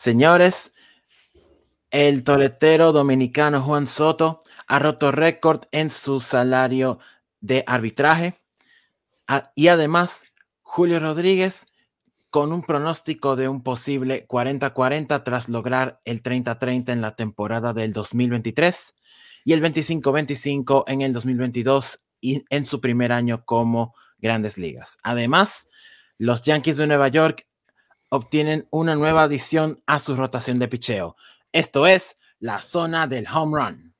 Señores, el toletero dominicano Juan Soto ha roto récord en su salario de arbitraje. Ah, y además, Julio Rodríguez con un pronóstico de un posible 40-40 tras lograr el 30-30 en la temporada del 2023 y el 25-25 en el 2022 y en su primer año como grandes ligas. Además, los Yankees de Nueva York obtienen una nueva adición a su rotación de picheo. Esto es la zona del home run.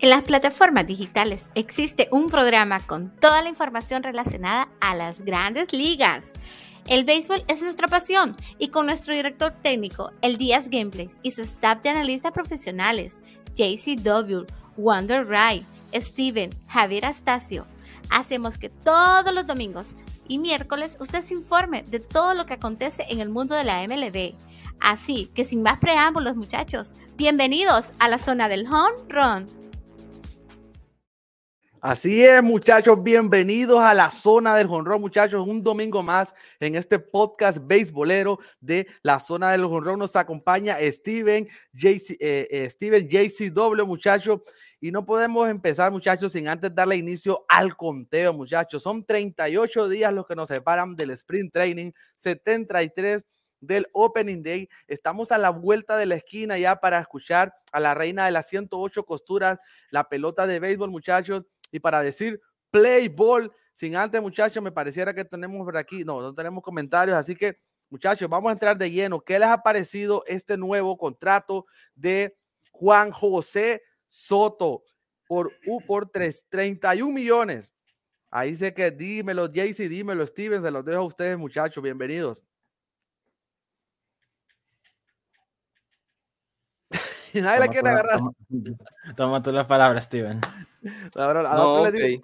En las plataformas digitales existe un programa con toda la información relacionada a las grandes ligas. El béisbol es nuestra pasión y con nuestro director técnico, el Díaz Gameplay, y su staff de analistas profesionales, JCW, Wonder Wright, Steven, Javier Astacio, hacemos que todos los domingos y miércoles usted se informe de todo lo que acontece en el mundo de la MLB. Así que sin más preámbulos muchachos, bienvenidos a la zona del home run. Así es, muchachos, bienvenidos a la zona del jonrón, muchachos. Un domingo más en este podcast beisbolero de la zona del jonrón. Nos acompaña Steven, JC, eh, eh, Steven JCW, muchachos. Y no podemos empezar, muchachos, sin antes darle inicio al conteo, muchachos. Son 38 días los que nos separan del sprint training, 73 del Opening Day. Estamos a la vuelta de la esquina ya para escuchar a la reina de las 108 costuras, la pelota de béisbol, muchachos y para decir play ball. Sin antes, muchachos, me pareciera que tenemos por aquí, no, no tenemos comentarios, así que muchachos, vamos a entrar de lleno. ¿Qué les ha parecido este nuevo contrato de Juan José Soto por, uh, por 3, 31 millones? Ahí sé que dímelo, Jaycee, dímelo, Steven, se los dejo a ustedes, muchachos, bienvenidos. nadie la quiere agarrar. Toma, tú la palabra, Steven.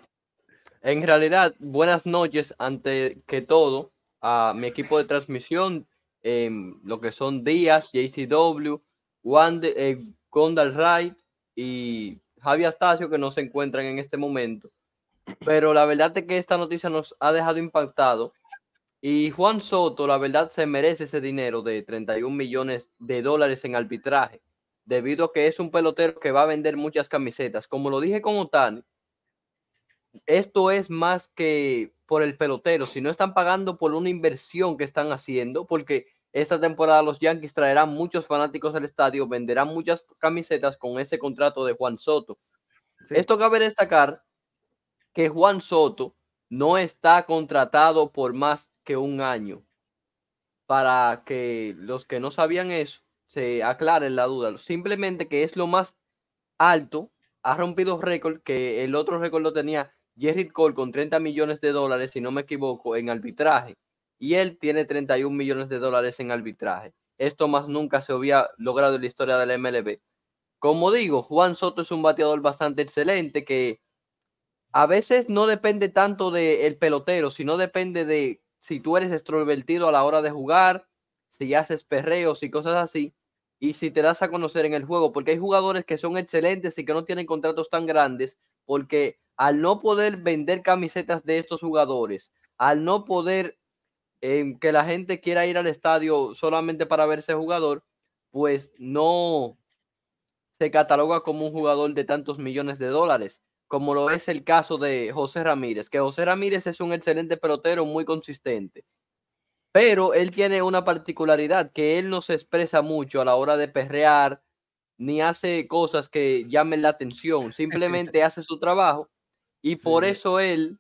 En realidad, buenas noches ante que todo a mi equipo de transmisión, lo que son Díaz, JCW, Juan eh, Gondal Wright y Javi Astacio, que no se encuentran en este momento. Pero la verdad es que esta noticia nos ha dejado impactado. Y Juan Soto, la verdad, se merece ese dinero de 31 millones de dólares en arbitraje debido a que es un pelotero que va a vender muchas camisetas. Como lo dije con Otani, esto es más que por el pelotero, si no están pagando por una inversión que están haciendo, porque esta temporada los Yankees traerán muchos fanáticos al estadio, venderán muchas camisetas con ese contrato de Juan Soto. Esto cabe destacar que Juan Soto no está contratado por más que un año. Para que los que no sabían eso, se aclare la duda. Simplemente que es lo más alto, ha rompido récord, que el otro récord lo tenía Jerry Cole con 30 millones de dólares, si no me equivoco, en arbitraje. Y él tiene 31 millones de dólares en arbitraje. Esto más nunca se había logrado en la historia del MLB. Como digo, Juan Soto es un bateador bastante excelente que a veces no depende tanto del pelotero, sino depende de si tú eres extrovertido a la hora de jugar, si haces perreos y cosas así y si te das a conocer en el juego, porque hay jugadores que son excelentes y que no tienen contratos tan grandes, porque al no poder vender camisetas de estos jugadores, al no poder em, que la gente quiera ir al estadio solamente para ver ese jugador, pues no se cataloga como un jugador de tantos millones de dólares, como lo es el caso de José Ramírez, que José Ramírez es un excelente pelotero muy consistente. Pero él tiene una particularidad que él no se expresa mucho a la hora de perrear, ni hace cosas que llamen la atención, simplemente hace su trabajo y por eso él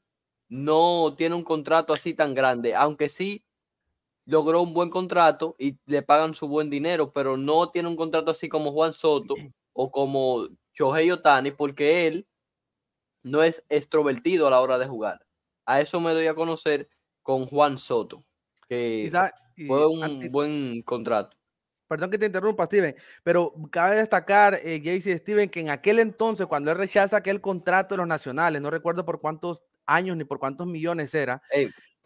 no tiene un contrato así tan grande, aunque sí logró un buen contrato y le pagan su buen dinero, pero no tiene un contrato así como Juan Soto o como Shohei Otani, porque él no es extrovertido a la hora de jugar. A eso me doy a conocer con Juan Soto que fue un buen contrato. Perdón que te interrumpa, Steven, pero cabe destacar, eh, y Steven, que en aquel entonces, cuando él rechaza aquel contrato de los nacionales, no recuerdo por cuántos años ni por cuántos millones era.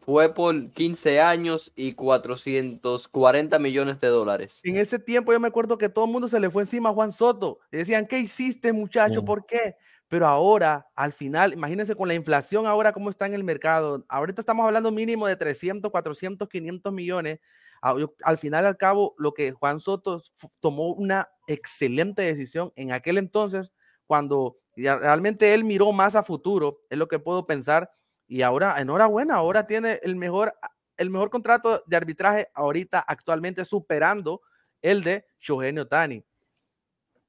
fue por 15 años y 440 millones de dólares. En ese tiempo yo me acuerdo que todo el mundo se le fue encima a Juan Soto. Y decían, ¿qué hiciste, muchacho? ¿Por qué? Pero ahora, al final, imagínense con la inflación ahora cómo está en el mercado. Ahorita estamos hablando mínimo de 300, 400, 500 millones. Al final, al cabo, lo que Juan Soto tomó una excelente decisión en aquel entonces, cuando realmente él miró más a futuro, es lo que puedo pensar. Y ahora, enhorabuena, ahora tiene el mejor, el mejor contrato de arbitraje ahorita, actualmente superando el de Shohei Otani.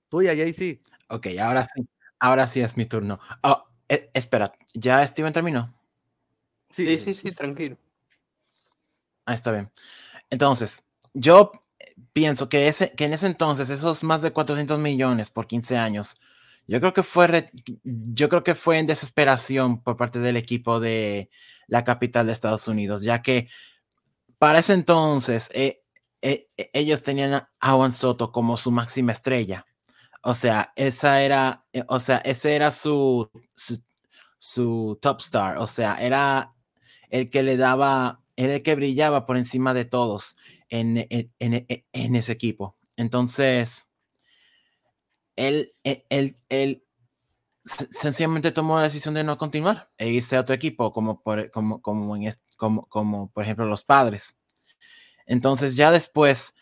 Tuya, JC. Ok, ahora sí. Ahora sí es mi turno. Oh, eh, espera, ¿ya Steven terminó? Sí, sí, sí, tranquilo. Ah, está bien. Entonces, yo pienso que, ese, que en ese entonces, esos más de 400 millones por 15 años, yo creo que fue, yo creo que fue en desesperación por parte del equipo de la capital de Estados Unidos, ya que para ese entonces eh, eh, ellos tenían a Juan Soto como su máxima estrella. O sea, esa era, eh, o sea, ese era su, su, top star. O sea, era el que le daba, el que brillaba por encima de todos en, en, ese equipo. Entonces, él, e, él, él, sencillamente tomó la decisión de no continuar e irse a otro equipo, como por, como, como, en, como, como por ejemplo los padres. Entonces, ya después,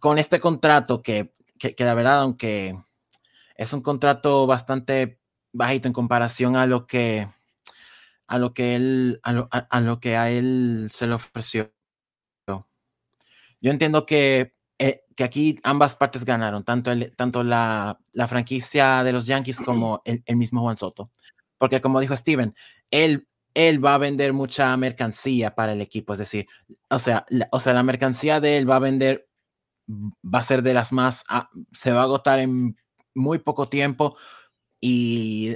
con este contrato que que, la verdad, aunque es un contrato bastante bajito en comparación a lo que a lo que él a lo, que a él se le ofreció. Yo entiendo que, que aquí ambas partes ganaron, tanto, el, tanto la, la, franquicia de los Yankees como el, mismo Juan Soto. Porque como dijo Steven, él, él va a vender mucha mercancía para el equipo, es decir, o sea, o sea, la mercancía de él va a vender va a ser de las más, ah, se va a agotar en muy poco tiempo y,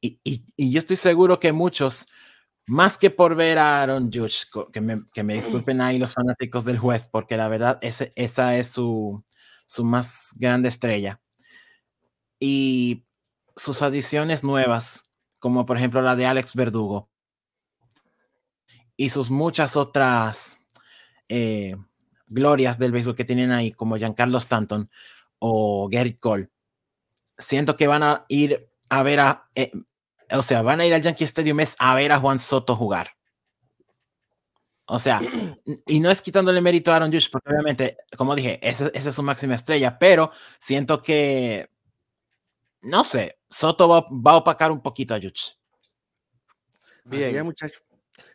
y, yo estoy seguro que muchos, más que por ver a Aaron Judge, que me, que me disculpen ahí los fanáticos del juez, porque la verdad ese, esa es su, su más grande estrella. Y sus adiciones nuevas, como por ejemplo la de Alex Verdugo, y sus muchas otras eh, glorias del béisbol que tienen ahí, como Giancarlo Stanton o Gerrit Cole, siento que van a ir a ver a, eh, o sea, van a ir al Yankee Stadium es a ver a Juan Soto jugar. O sea, y no es quitándole mérito a Aaron Judge, porque obviamente, como dije, esa, es su máxima estrella, pero siento que, no sé, Soto va, a opacar un poquito a Judge. Bien, muchachos.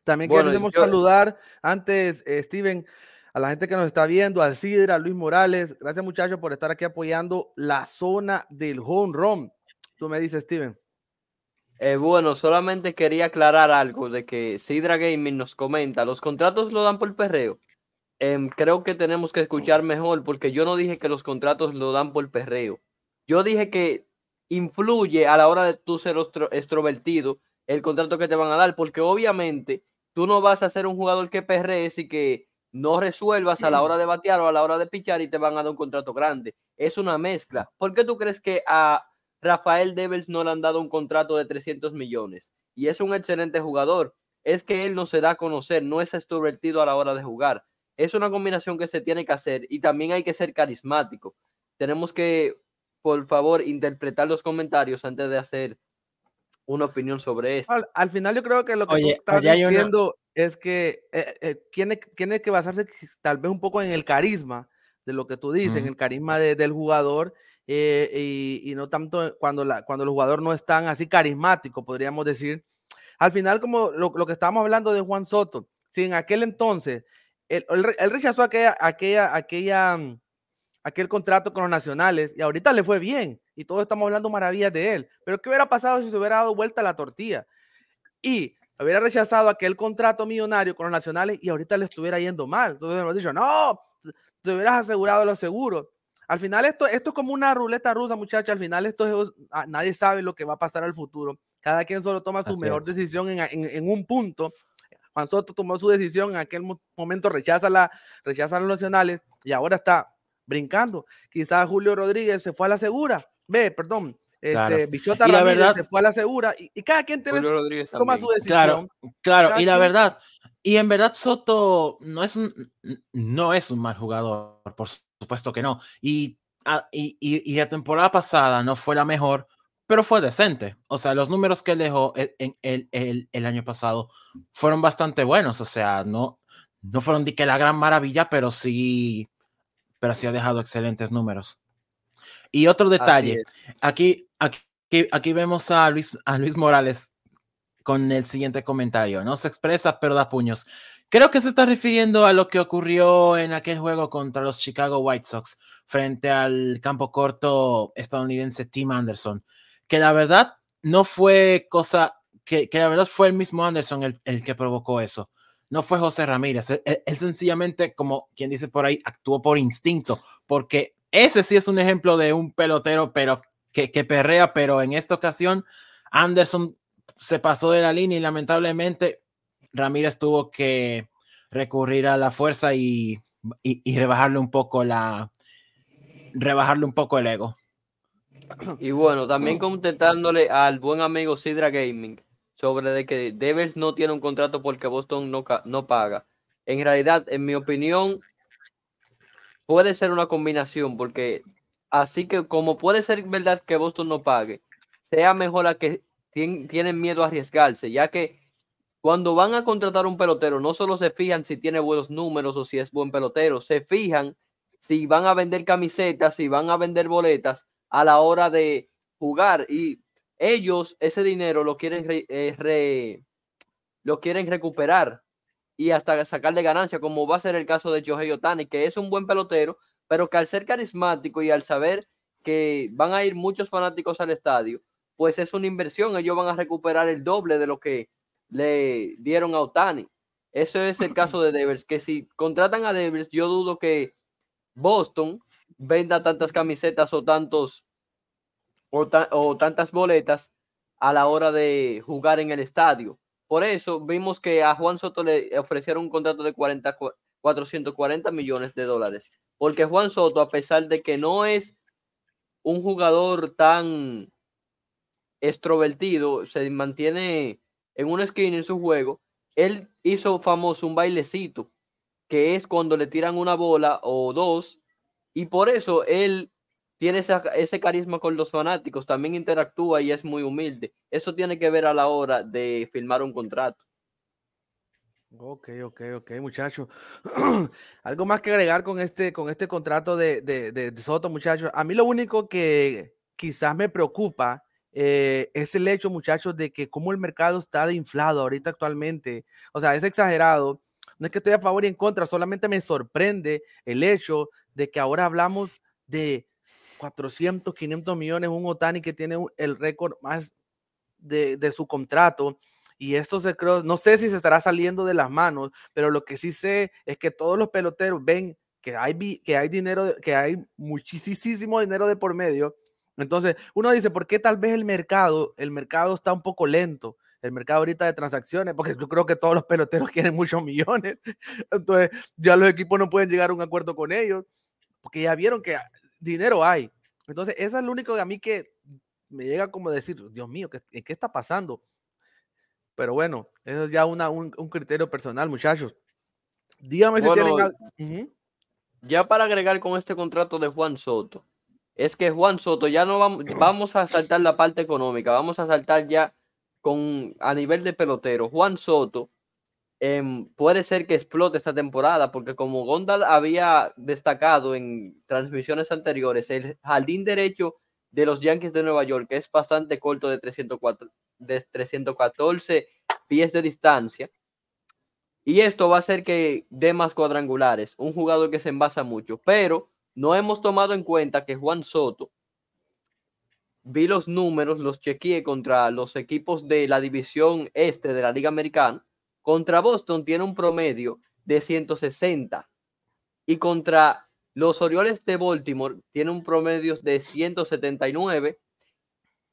También queremos saludar antes, eh, Steven, a la gente que nos está viendo, al Sidra, a Luis Morales. Gracias, muchachos, por estar aquí apoyando la zona del home run. Tú me dices, Steven. Eh, bueno, solamente quería aclarar algo de que Sidra Gaming nos comenta, los contratos lo dan por perreo. Em, creo que tenemos que escuchar mejor porque yo no dije que los contratos lo dan por perreo. Yo dije que influye a la hora de tú ser extrovertido el contrato que te van a dar, porque obviamente tú no vas a ser un jugador que perrees y que no resuelvas a la hora de batear o a la hora de pichar y te van a dar un contrato grande. Es una mezcla. ¿Por qué tú crees que a Rafael Devils no le han dado un contrato de 300 millones? Y es un excelente jugador. Es que él no se da a conocer, no es extrovertido a la hora de jugar. Es una combinación que se tiene que hacer y también hay que ser carismático. Tenemos que, por favor, interpretar los comentarios antes de hacer una opinión sobre esto. Al, final yo creo que lo que tú estás diciendo es que eh, eh, tiene, tiene, que basarse tal vez un poco en el carisma de lo que tú dices, en el carisma del jugador eh, y, no tanto cuando, la, cuando el jugador no es tan así carismático, podríamos decir. Al final, como lo, que estábamos hablando de Juan Soto, si en aquel entonces él, rechazó aquella, aquella, aquella, mm, aquel contrato con los nacionales y ahorita le fue bien y todos estamos hablando maravillas de él, pero ¿qué hubiera pasado si se hubiera dado vuelta la tortilla? Y hubiera rechazado aquel contrato millonario con los nacionales y ahorita le estuviera yendo mal. Entonces hemos dicho, no, te hubieras asegurado los seguros. Al final esto, esto es como una ruleta rusa, muchachos. Al final esto es, nadie sabe lo que va a pasar al futuro. Cada quien solo toma su mejor decisión en, en, un punto. Juan Soto tomó su decisión en aquel momento, rechaza, la, rechaza los nacionales y ahora está brincando. Quizás Julio Rodríguez se fue a la segura. Ve, perdón, este, Bichota la verdad, se fue a la segura y, cada quien tiene, toma su decisión. Claro, claro y la verdad, y en verdad Soto no es un, no es un mal jugador, por supuesto que no. Y, ah, y, y, la temporada pasada no fue la mejor pero fue decente. O sea, los números que él dejó en el, el, el, año pasado fueron bastante buenos. O sea, no, no fueron de que la gran maravilla, pero sí, pero sí ha dejado excelentes números. Y otro detalle, aquí, aquí, aquí vemos a Luis, a Luis Morales con el siguiente comentario. No se expresa, pero da puños. Creo que se está refiriendo a lo que ocurrió en aquel juego contra los Chicago White Sox frente al campo corto estadounidense Tim Anderson, que la verdad no fue cosa, que, que la verdad fue el mismo Anderson el, el, que provocó eso. No fue José Ramírez. Él, sencillamente, como quien dice por ahí, actuó por instinto, porque ese sí es un ejemplo de un pelotero, pero que, que perrea, pero en esta ocasión Anderson se pasó de la línea y lamentablemente Ramírez tuvo que recurrir a la fuerza y, y, rebajarle un poco la rebajarle un poco el ego. Y bueno, también contestándole al buen amigo Sidra Gaming sobre de que Devers no tiene un contrato porque Boston no, no paga. En realidad, en mi opinión, puede ser una combinación porque así que como puede ser verdad que Boston no pague, sea mejor a que tienen miedo a arriesgarse, ya que cuando van a contratar un pelotero, no solo se fijan si tiene buenos números o si es buen pelotero, se fijan si van a vender camisetas, si van a vender boletas a la hora de jugar. Y ellos ese dinero lo quieren, eh, lo quieren recuperar y hasta sacarle ganancia, como va a ser el caso de Joe Otani, que es un buen pelotero, pero que al ser carismático y al saber que van a ir muchos fanáticos al estadio, pues es una inversión. Ellos van a recuperar el doble de lo que le dieron a Otani. Eso es el caso de Devers, que si contratan a Devers, yo dudo que Boston venda tantas camisetas o tantos o, tantas boletas a la hora de jugar en el estadio. Por eso vimos que a Juan Soto le ofrecieron un contrato de 40, 440 millones de dólares. Porque Juan Soto, a pesar de que no es un jugador tan extrovertido, se mantiene en una esquina en su juego, él hizo famoso un bailecito, que es cuando le tiran una bola o dos, y por eso él tiene ese carisma con los fanáticos, también interactúa y es muy humilde. Eso tiene que ver a la hora de firmar un contrato. Ok, ok, ok, muchachos. Algo más que agregar con este, con este contrato de, de, de Soto, muchachos. A mí lo único que quizás me preocupa eh, es el hecho, muchachos, de que como el mercado está de inflado ahorita actualmente, o sea, es exagerado. No es que estoy a favor y en contra, solamente me sorprende el hecho de que ahora hablamos de 400, 500 millones, un Otani que tiene el récord más de, de, su contrato. Y esto se creo, no sé si se estará saliendo de las manos, pero lo que sí sé es que todos los peloteros ven que hay, que hay dinero, que hay muchísimo dinero de por medio entonces, uno dice, ¿por qué tal vez el mercado, el mercado está un poco lento? El mercado ahorita de transacciones, porque yo creo que todos los peloteros quieren muchos millones. Entonces, ya los equipos no pueden llegar a un acuerdo con ellos, porque ya vieron que dinero hay. Entonces, eso es lo único que a mí que me llega como decir, Dios mío, ¿qué, ¿qué está pasando? Pero bueno, eso es ya una, un, criterio personal, muchachos. Dígame si tienen... Ya para agregar con este contrato de Juan Soto, es que Juan Soto ya no vamos, vamos a saltar la parte económica, vamos a saltar ya con a nivel de pelotero. Juan Soto em, puede ser que explote esta temporada, porque como Gondal había destacado en transmisiones anteriores, el jardín derecho de los Yankees de Nueva York es bastante corto de, 304, de 314 pies de distancia. Y esto va a hacer que dé más cuadrangulares, un jugador que se envasa mucho, pero no hemos tomado en cuenta que Juan Soto, vi los números, los chequeé contra los equipos de la división este de la Liga Americana. Contra Boston tiene un promedio de 160 y contra los Orioles de Baltimore tiene un promedio de 179.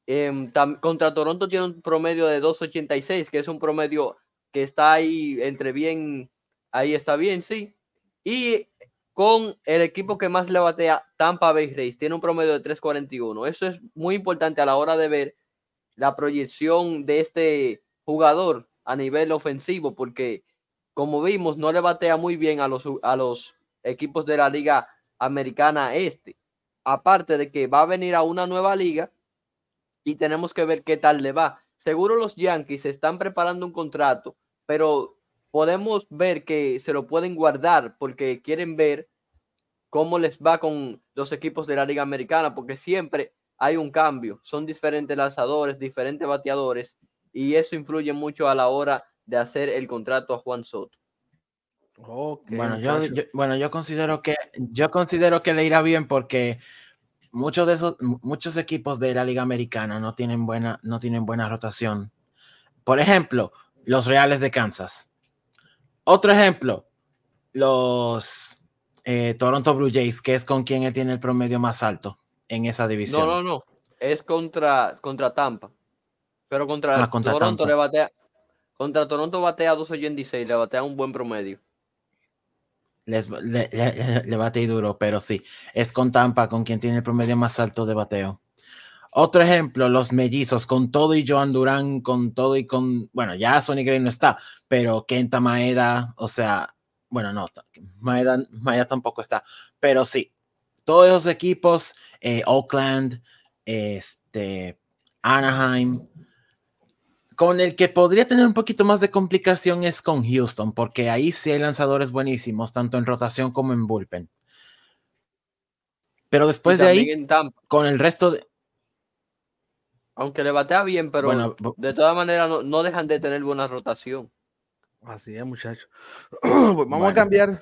Em, contra Toronto tiene un promedio de 286, que es un promedio que está ahí entre bien, ahí está bien, sí. Y con el equipo que más le batea, Tampa Bay Rays. Tiene un promedio de 3.41. Eso es muy importante a la hora de ver la proyección de este jugador a nivel ofensivo, porque como vimos, no le batea muy bien a los, a los equipos de la Liga Americana Este. Aparte de que va a venir a una nueva liga y tenemos que ver qué tal le va. Seguro los Yankees están preparando un contrato, pero podemos ver que se lo pueden guardar porque quieren ver cómo les va con los equipos de la Liga Americana, porque siempre hay un cambio, son diferentes lanzadores, diferentes bateadores, y eso influye mucho a la hora de hacer el contrato a Juan Soto. bueno, yo, bueno, yo considero que yo considero que le irá bien porque muchos de esos muchos equipos de la Liga Americana no tienen buena no tienen buena rotación. Por ejemplo, los Reales de Kansas. Otro ejemplo, los eh, Toronto Blue Jays, que es con quien él tiene el promedio más alto en esa división. No, no, no. Es contra, contra Tampa. Pero contra, ah, Toronto le batea. Contra Toronto batea 2.86, le batea un buen promedio. Les, le, le, bate duro, pero sí, es con Tampa con quien tiene el promedio más alto de bateo. Otro ejemplo, los mellizos, con todo y Joan Durán, con todo y con, bueno, ya Sonny Gray no está, pero Kenta Maeda, o sea, bueno, no, Maeda, Maeda tampoco está, pero sí, todos esos equipos eh, Oakland, este, Anaheim. Con el que podría tener un poquito más de complicación es con Houston, porque ahí sí hay lanzadores buenísimos, tanto en rotación como en bullpen. Pero después de ahí, con el resto de... Aunque le batea bien, pero de todas maneras no dejan de tener buena rotación. Así es, muchachos. Pues vamos a cambiar.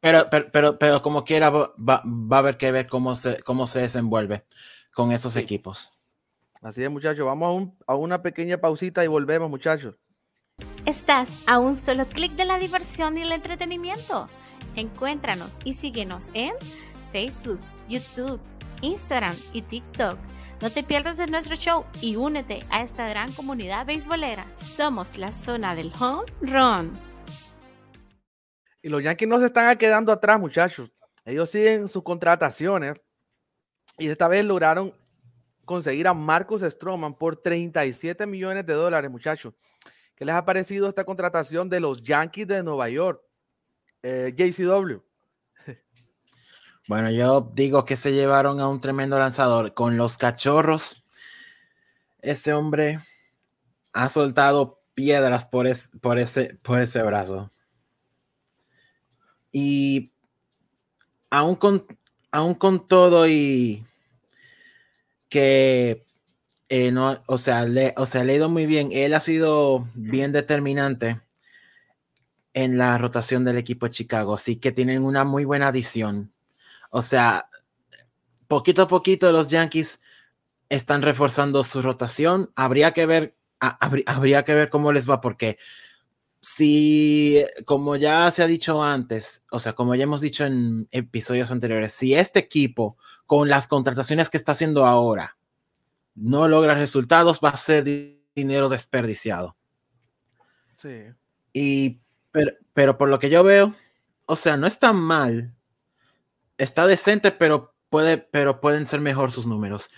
pero, pero, pero, como quiera, va, va, a haber que ver cómo se, cómo se desenvuelve con esos equipos. Así es, muchachos. Vamos a, a una pequeña pausita y volvemos, muchachos. Estás a un solo clic de la diversión y el entretenimiento. Encuéntranos y síguenos en Facebook, YouTube, Instagram y TikTok no te pierdas de nuestro show y únete a esta gran comunidad beisbolera. Somos la zona del home run. Y los Yankees no se están quedando atrás, muchachos. Ellos siguen sus contrataciones y esta vez lograron conseguir a Marcus Stroman por 37 millones de dólares, muchachos. ¿Qué les ha parecido esta contratación de los Yankees de Nueva York? Eh, JCW. Bueno, yo digo que se llevaron a un tremendo lanzador. Con los cachorros, ese hombre ha soltado piedras por, por, ese, por ese brazo. Y aún con, con todo y que eh, no, o sea, le, o sea, le ha ido muy bien. Él ha sido bien determinante en la rotación del equipo de Chicago, así que tienen una muy buena adición. O sea, poquito a poquito los Yankees están reforzando su rotación. Habría que ver, habría, que ver cómo les va, porque si, como ya se ha dicho antes, o sea, como ya hemos dicho en episodios anteriores, si este equipo, con las contrataciones que está haciendo ahora, no logra resultados, va a ser dinero desperdiciado. Sí. Y, pero, pero por lo que yo veo, o sea, no está mal está decente, pero, puede, pero pueden ser mejor sus números.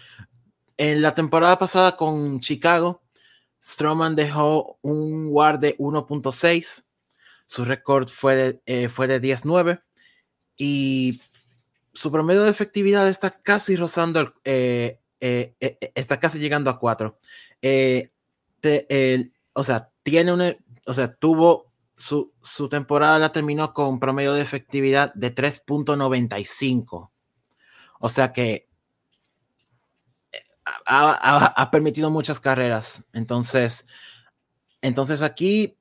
En la temporada pasada con Chicago, Stroman dejó un WAR de 1.6. Su récord fue de, eh, fue de 10.9 y su promedio de efectividad está casi rozando, eh, eh, está casi llegando a 4. o sea, tiene una, o sea, tuvo su, temporada la terminó con promedio de efectividad de 3.95. O sea que eh, ha, permitido muchas carreras. Entonces, entonces aquí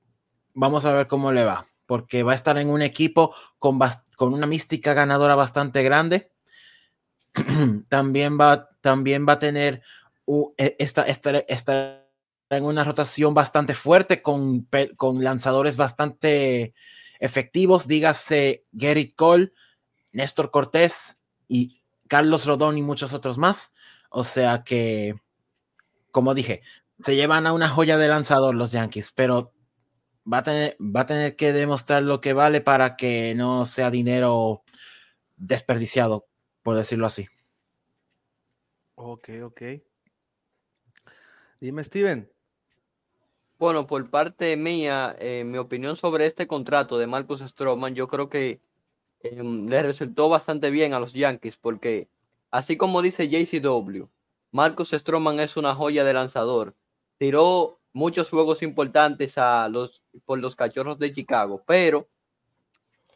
vamos a ver cómo le va, porque va a estar en un equipo con, con una mística ganadora bastante grande. también, va, también va a tener e, esta, esta en una rotación bastante fuerte con, con lanzadores bastante efectivos, dígase Gary Cole, Néstor Cortés y Carlos Rodón y muchos otros más. O sea que, como dije, se llevan a una joya de lanzador los Yankees, pero va a tener, va a tener que demostrar lo que vale para que no sea dinero desperdiciado, por decirlo así. Ok, ok. Dime, Steven, bueno, por parte mía, eh, mi opinión sobre este contrato de Marcus Stroman, yo creo que em, le resultó bastante bien a los Yankees, porque así como dice JCW, Marcus Stroman es una joya de lanzador. Tiró muchos juegos importantes a los, por los cachorros de Chicago, pero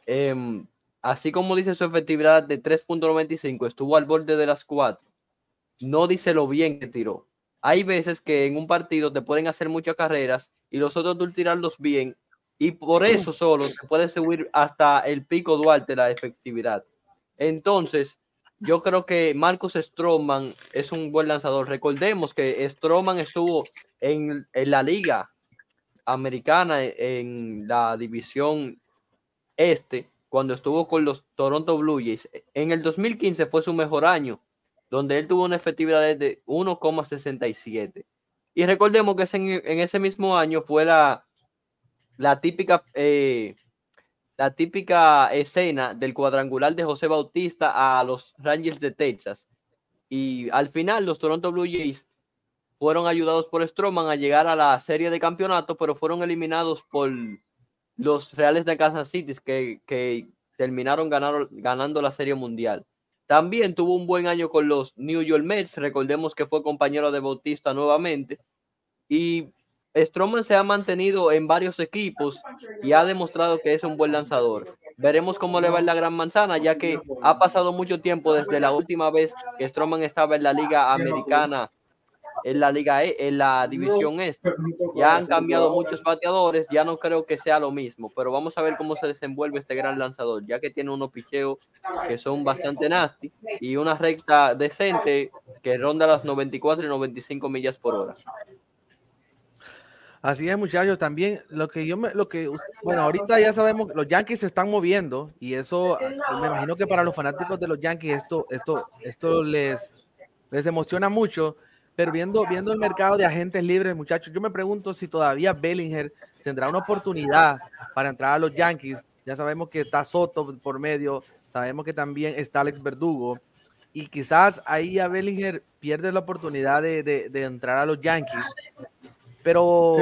em, así como dice su efectividad de 3.95, estuvo al borde de las 4. No dice lo bien que tiró. Hay veces que en un partido te pueden hacer muchas carreras y los otros tú tirarlos bien y por eso solo se puede subir hasta el pico Duarte la efectividad. Entonces, yo creo que Marcus Stroman es un buen lanzador. Recordemos que Stroman estuvo en, en la liga americana, en la división este, cuando estuvo con los Toronto Blue Jays. En el 2015 fue su mejor año, donde él tuvo una efectividad de 1,67. Y recordemos que en, ese mismo año fue la, la típica eh, la típica escena del cuadrangular de José Bautista a los Rangers de Texas. Y al final los Toronto Blue Jays fueron ayudados por Stroman a llegar a la serie de campeonato, pero fueron eliminados por los Reales de Kansas City que, que terminaron ganando la serie mundial. También tuvo un buen año con los New York Mets, recordemos que fue compañero de Bautista nuevamente. Y Stroman se ha mantenido en varios equipos y ha demostrado que es un buen lanzador. Veremos cómo le va en la Gran Manzana, ya que ha pasado mucho tiempo desde la última vez que Stroman estaba en la Liga Americana, en la Liga E, en la División Este. Ya han cambiado muchos bateadores, ya no creo que sea lo mismo, pero vamos a ver cómo se desenvuelve este gran lanzador, ya que tiene unos picheos que son bastante nasty y una recta decente que ronda las 94 y 95 millas por hora. Así es, muchachos. También lo que yo me, lo que, bueno, ahorita ya sabemos, los Yankees se están moviendo y eso, ah, me imagino que para los fanáticos de los Yankees esto, esto, esto les, les emociona mucho. Pero viendo, viendo el mercado de agentes libres, muchachos, yo me pregunto si todavía Bellinger tendrá una oportunidad para entrar a los Yankees. Ya sabemos que está Soto por medio, sabemos que también está Alex Verdugo y quizás ahí a Bellinger pierde la oportunidad de, de, de entrar a los Yankees pero,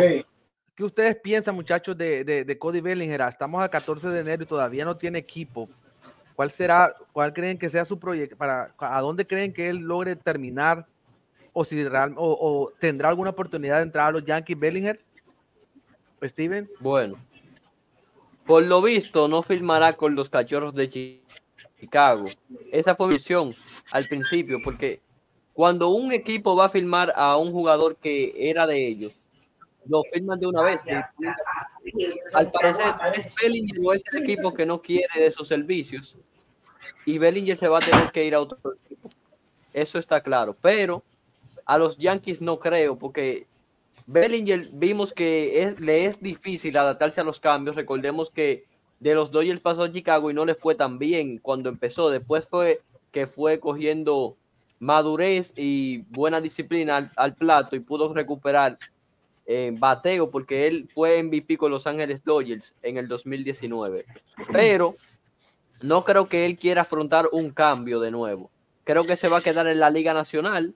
¿qué ustedes piensan, muchachos, de, de, Cody Bellinger? Estamos a 14 de enero y todavía no tiene equipo. ¿Cuál será, cuál creen que sea su proyecto? Para, ¿A dónde creen que él logre terminar? ¿O, si real, o, tendrá alguna oportunidad de entrar a los Yankees Bellinger? Steven. Bueno, por lo visto, no firmará con los cachorros de Chicago. Esa fue mi visión al principio, porque cuando un equipo va a firmar a un jugador que era de ellos, lo firman de una vez. Al parecer, es Bellinger es el equipo que no quiere de sus servicios y Bellinger se va a tener que ir a otro equipo. Eso está claro. Pero a los Yankees no creo, porque Bellinger vimos que le es difícil adaptarse a los cambios. Recordemos que de los Dodgers pasó a Chicago y no le fue tan bien cuando empezó. Después fue que fue cogiendo madurez y buena disciplina al plato y pudo recuperar bateo porque él fue MVP con Los Ángeles Dodgers en el 2019. Pero no creo que él quiera afrontar un cambio de nuevo. Creo que se va a quedar en la Liga Nacional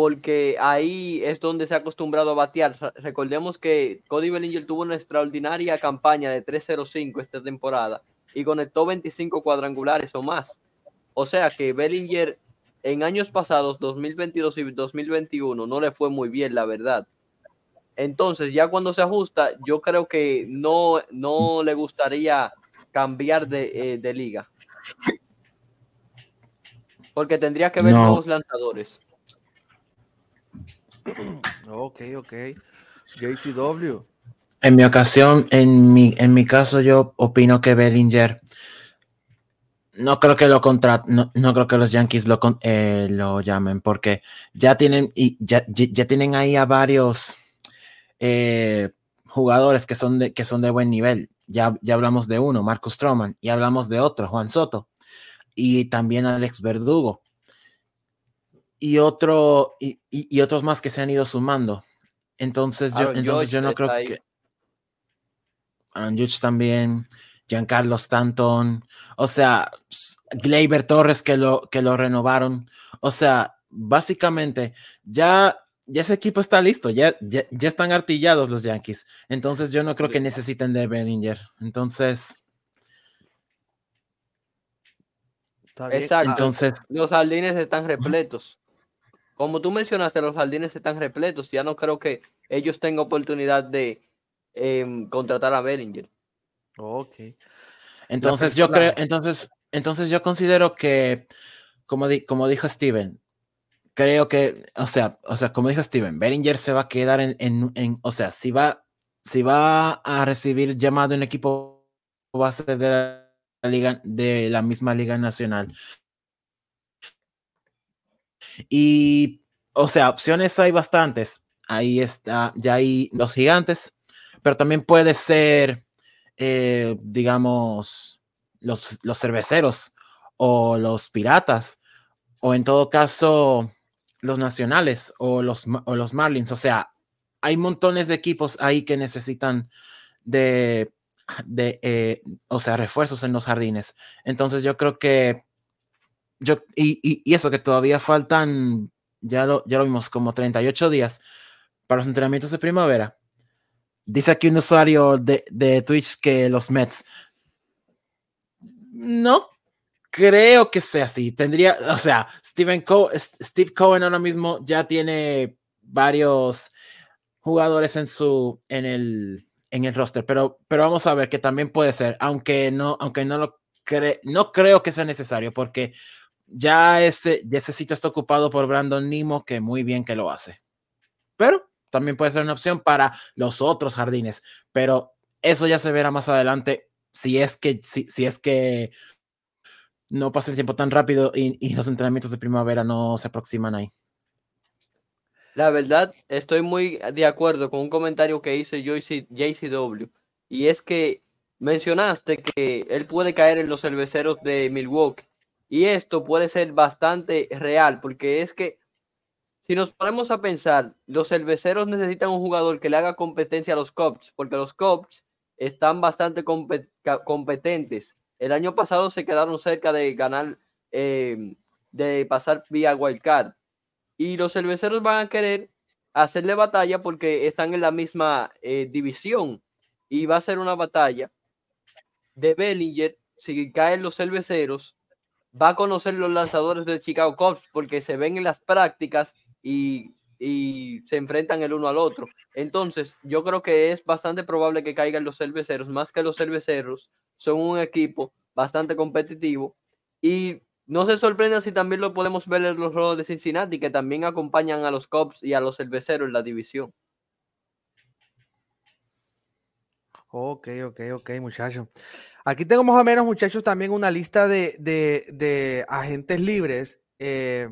porque ahí es donde se ha acostumbrado a batear. Recordemos que Cody Bellinger tuvo una extraordinaria campaña de 3-0-5 esta temporada y conectó 25 cuadrangulares o más. O sea que Bellinger en años pasados, 2022 y 2021, no le fue muy bien, la verdad. Entonces, ya cuando se ajusta, yo creo que no, no le gustaría cambiar de, eh, liga. Porque tendría que ver nuevos lanzadores. Ok, ok. JCW. En mi ocasión, en mi, en mi caso, yo opino que Bellinger no creo que lo contra, no, creo que los Yankees lo, eh, lo llamen porque ya tienen y ya, ya tienen ahí a varios eh, jugadores que son, de, que son de buen nivel. Ya, ya hablamos de uno, Marcus Stroman, y hablamos de otro, Juan Soto, y también Alex Verdugo. Y, otro, y, otros más que se han ido sumando. Entonces, yo, entonces yo no creo que. Anjuch también, Giancarlo Stanton, o sea, Gleyber Torres que lo, que lo renovaron. O sea, básicamente ya ya ese equipo está listo, ya, ya, están artillados los Yankees. Entonces yo no creo que necesiten de Bellinger. Entonces. Exacto. Entonces, los jardines están repletos. Como tú mencionaste, los jardines están repletos. Ya no creo que ellos tengan oportunidad de em, contratar a Bellinger. Ok. Entonces yo creo, entonces, entonces yo considero que, como, como dijo Steven, creo que, o sea, o sea, como dijo Steven, Bellinger se va a quedar en, en, o sea, si va, si va a recibir llamado en equipo base de la liga, de la misma liga nacional. Y, o sea, opciones hay bastantes. Ahí está, ya hay los gigantes, pero también puede ser, eh, digamos, los, los cerveceros o los piratas, o en todo caso, los nacionales o los, o los Marlins. O sea, hay montones de equipos ahí que necesitan de, de eh, o sea, refuerzos en los jardines. Entonces yo creo que yo, y, y, eso que todavía faltan, ya lo, ya lo vimos, como 38 días para los entrenamientos de primavera. Dice aquí un usuario de, de Twitch que los Mets. No creo que sea así. Tendría, o sea, Steven Steve Cohen ahora mismo ya tiene varios jugadores en su, en el, en el roster, pero, pero vamos a ver que también puede ser, aunque no, aunque no lo cree, no creo que sea necesario, porque ya ese, ese sitio está ocupado por Brandon Nimo, que muy bien que lo hace. Pero también puede ser una opción para los otros jardines, pero eso ya se verá más adelante si es que, si, si es que no pasa el tiempo tan rápido y, y, los entrenamientos de primavera no se aproximan ahí. La verdad, estoy muy de acuerdo con un comentario que hizo JCW, y es que mencionaste que él puede caer en los cerveceros de Milwaukee, y esto puede ser bastante real, porque es que si nos ponemos a pensar, los cerveceros necesitan un jugador que le haga competencia a los Cubs, porque los Cubs están bastante competentes. El año pasado se quedaron cerca de ganar, eh, de pasar vía wildcard. Y los cerveceros van a querer hacerle batalla porque están en la misma eh, división. Y va a ser una batalla de Bellinger. Si caen los cerveceros, va a conocer los lanzadores de Chicago Cubs porque se ven en las prácticas y, y, se enfrentan el uno al otro. Entonces, yo creo que es bastante probable que caigan los cerveceros, más que los cerveceros son un equipo bastante competitivo y no se sorprenda si también lo podemos ver en los Rojos de Cincinnati, que también acompañan a los Cubs y a los cerveceros en la división. Ok, ok, ok, muchachos. Aquí tengo más o menos, muchachos, también una lista de, de, de agentes libres. Eh,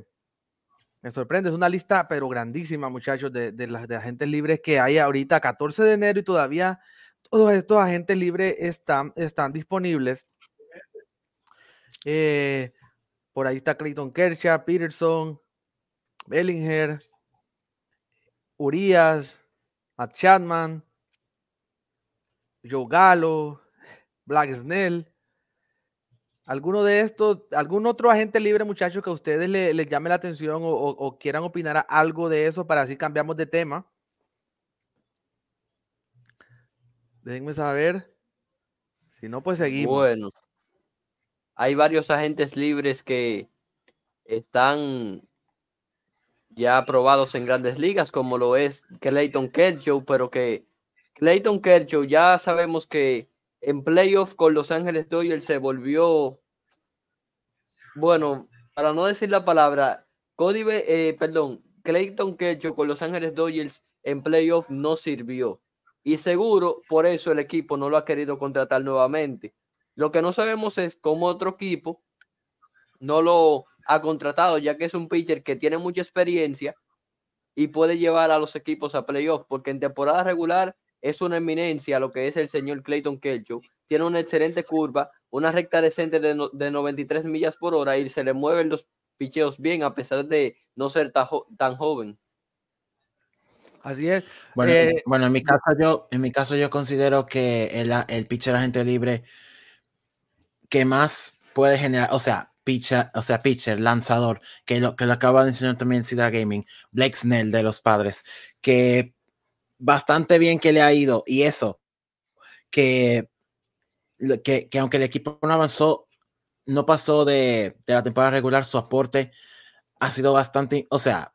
me sorprende, es una lista, pero grandísima, muchachos, de, de, las de agentes libres que hay ahorita, 14 de enero, y todavía todos estos agentes libres están, están disponibles. Eh, por ahí está Clayton Kershaw, Peterson, Bellinger, Urias, Matt Chapman, Joe Gallo, Black Snell. ¿Alguno de estos, algún otro agente libre, muchachos, que a ustedes les, llame la atención o, quieran opinar algo de eso para así cambiamos de tema? Déjenme saber. Si no, pues seguimos. Bueno, hay varios agentes libres que están ya aprobados en grandes ligas, como lo es Clayton Kershaw, pero que Clayton Kershaw ya sabemos que en playoff con Los Ángeles Dodgers se volvió, bueno, para no decir la palabra, Cody, eh, perdón, Clayton Kershaw con Los Ángeles Dodgers en playoff no sirvió. Y seguro por eso el equipo no lo ha querido contratar nuevamente. Lo que no sabemos es cómo otro equipo no lo ha contratado, ya que es un pitcher que tiene mucha experiencia y puede llevar a los equipos a playoffs, porque en temporada regular es una eminencia lo que es el señor Clayton Kershaw. Tiene una excelente curva, una recta decente de, de 93 millas por hora y se le mueven los picheos bien a pesar de no ser tan, joven. Así es. Bueno, eh, bueno, en mi caso yo, en mi caso yo considero que el, el pitcher agente libre que más puede generar, o sea, pitcher, o sea, pitcher, lanzador, que lo que lo acaba de enseñar también Sidra Gaming, Blake Snell de los padres, que bastante bien que le ha ido, y eso, que, que, que aunque el equipo no avanzó, no pasó de, de, la temporada regular, su aporte ha sido bastante, o sea,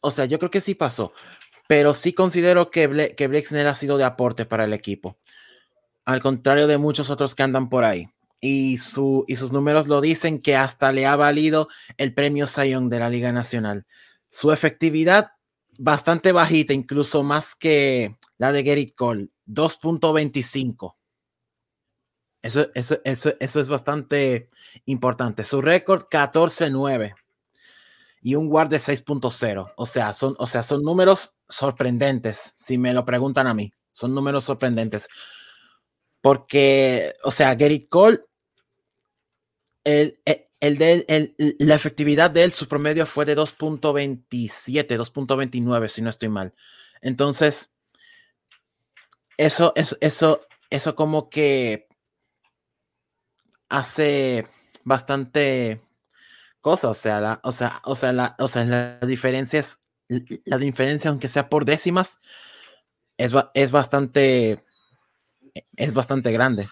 o sea, yo creo que sí pasó, pero sí considero que, que Blake Snell ha sido de aporte para el equipo, al contrario de muchos otros que andan por ahí. Y, su, y sus números lo dicen que hasta le ha valido el premio Sion de la Liga Nacional. Su efectividad bastante bajita, incluso más que la de Gerrit Cole, 2.25. Eso, eso, eso, eso es bastante importante. Su récord 14-9 y un guard de 6.0. O sea, son, o sea, son números sorprendentes, si me lo preguntan a mí. Son números sorprendentes. Porque, o sea, Gary Cole, el, el, de, la efectividad de él, su promedio fue de 2.27, 2.29, si no estoy mal. Entonces, eso, eso, eso, eso como que hace bastante cosas, o sea, la, o sea, o sea, la, o sea, la diferencia es, la diferencia, aunque sea por décimas, es, es bastante, es bastante grande.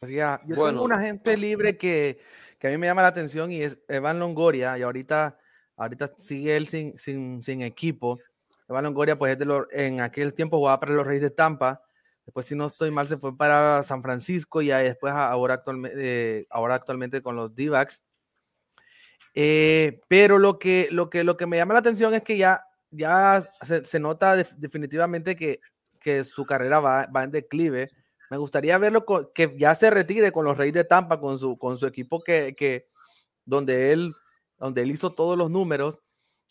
yo bueno. tengo un agente libre que, que, a mí me llama la atención y es Evan Longoria, y ahorita, ahorita sigue él sin, sin, sin equipo. Evan Longoria, pues es de los, en aquel tiempo jugaba para los Reyes de Tampa, Después, si no estoy mal, se fue para San Francisco y después ahora, actualmente, eh, ahora actualmente con los d eh, pero lo que, lo, que, lo que me llama la atención es que ya, ya se, nota definitivamente que, que, su carrera va, va, en declive. Me gustaría verlo que ya se retire con los Reyes de Tampa, con su, con su equipo que, que donde, él, donde él hizo todos los números.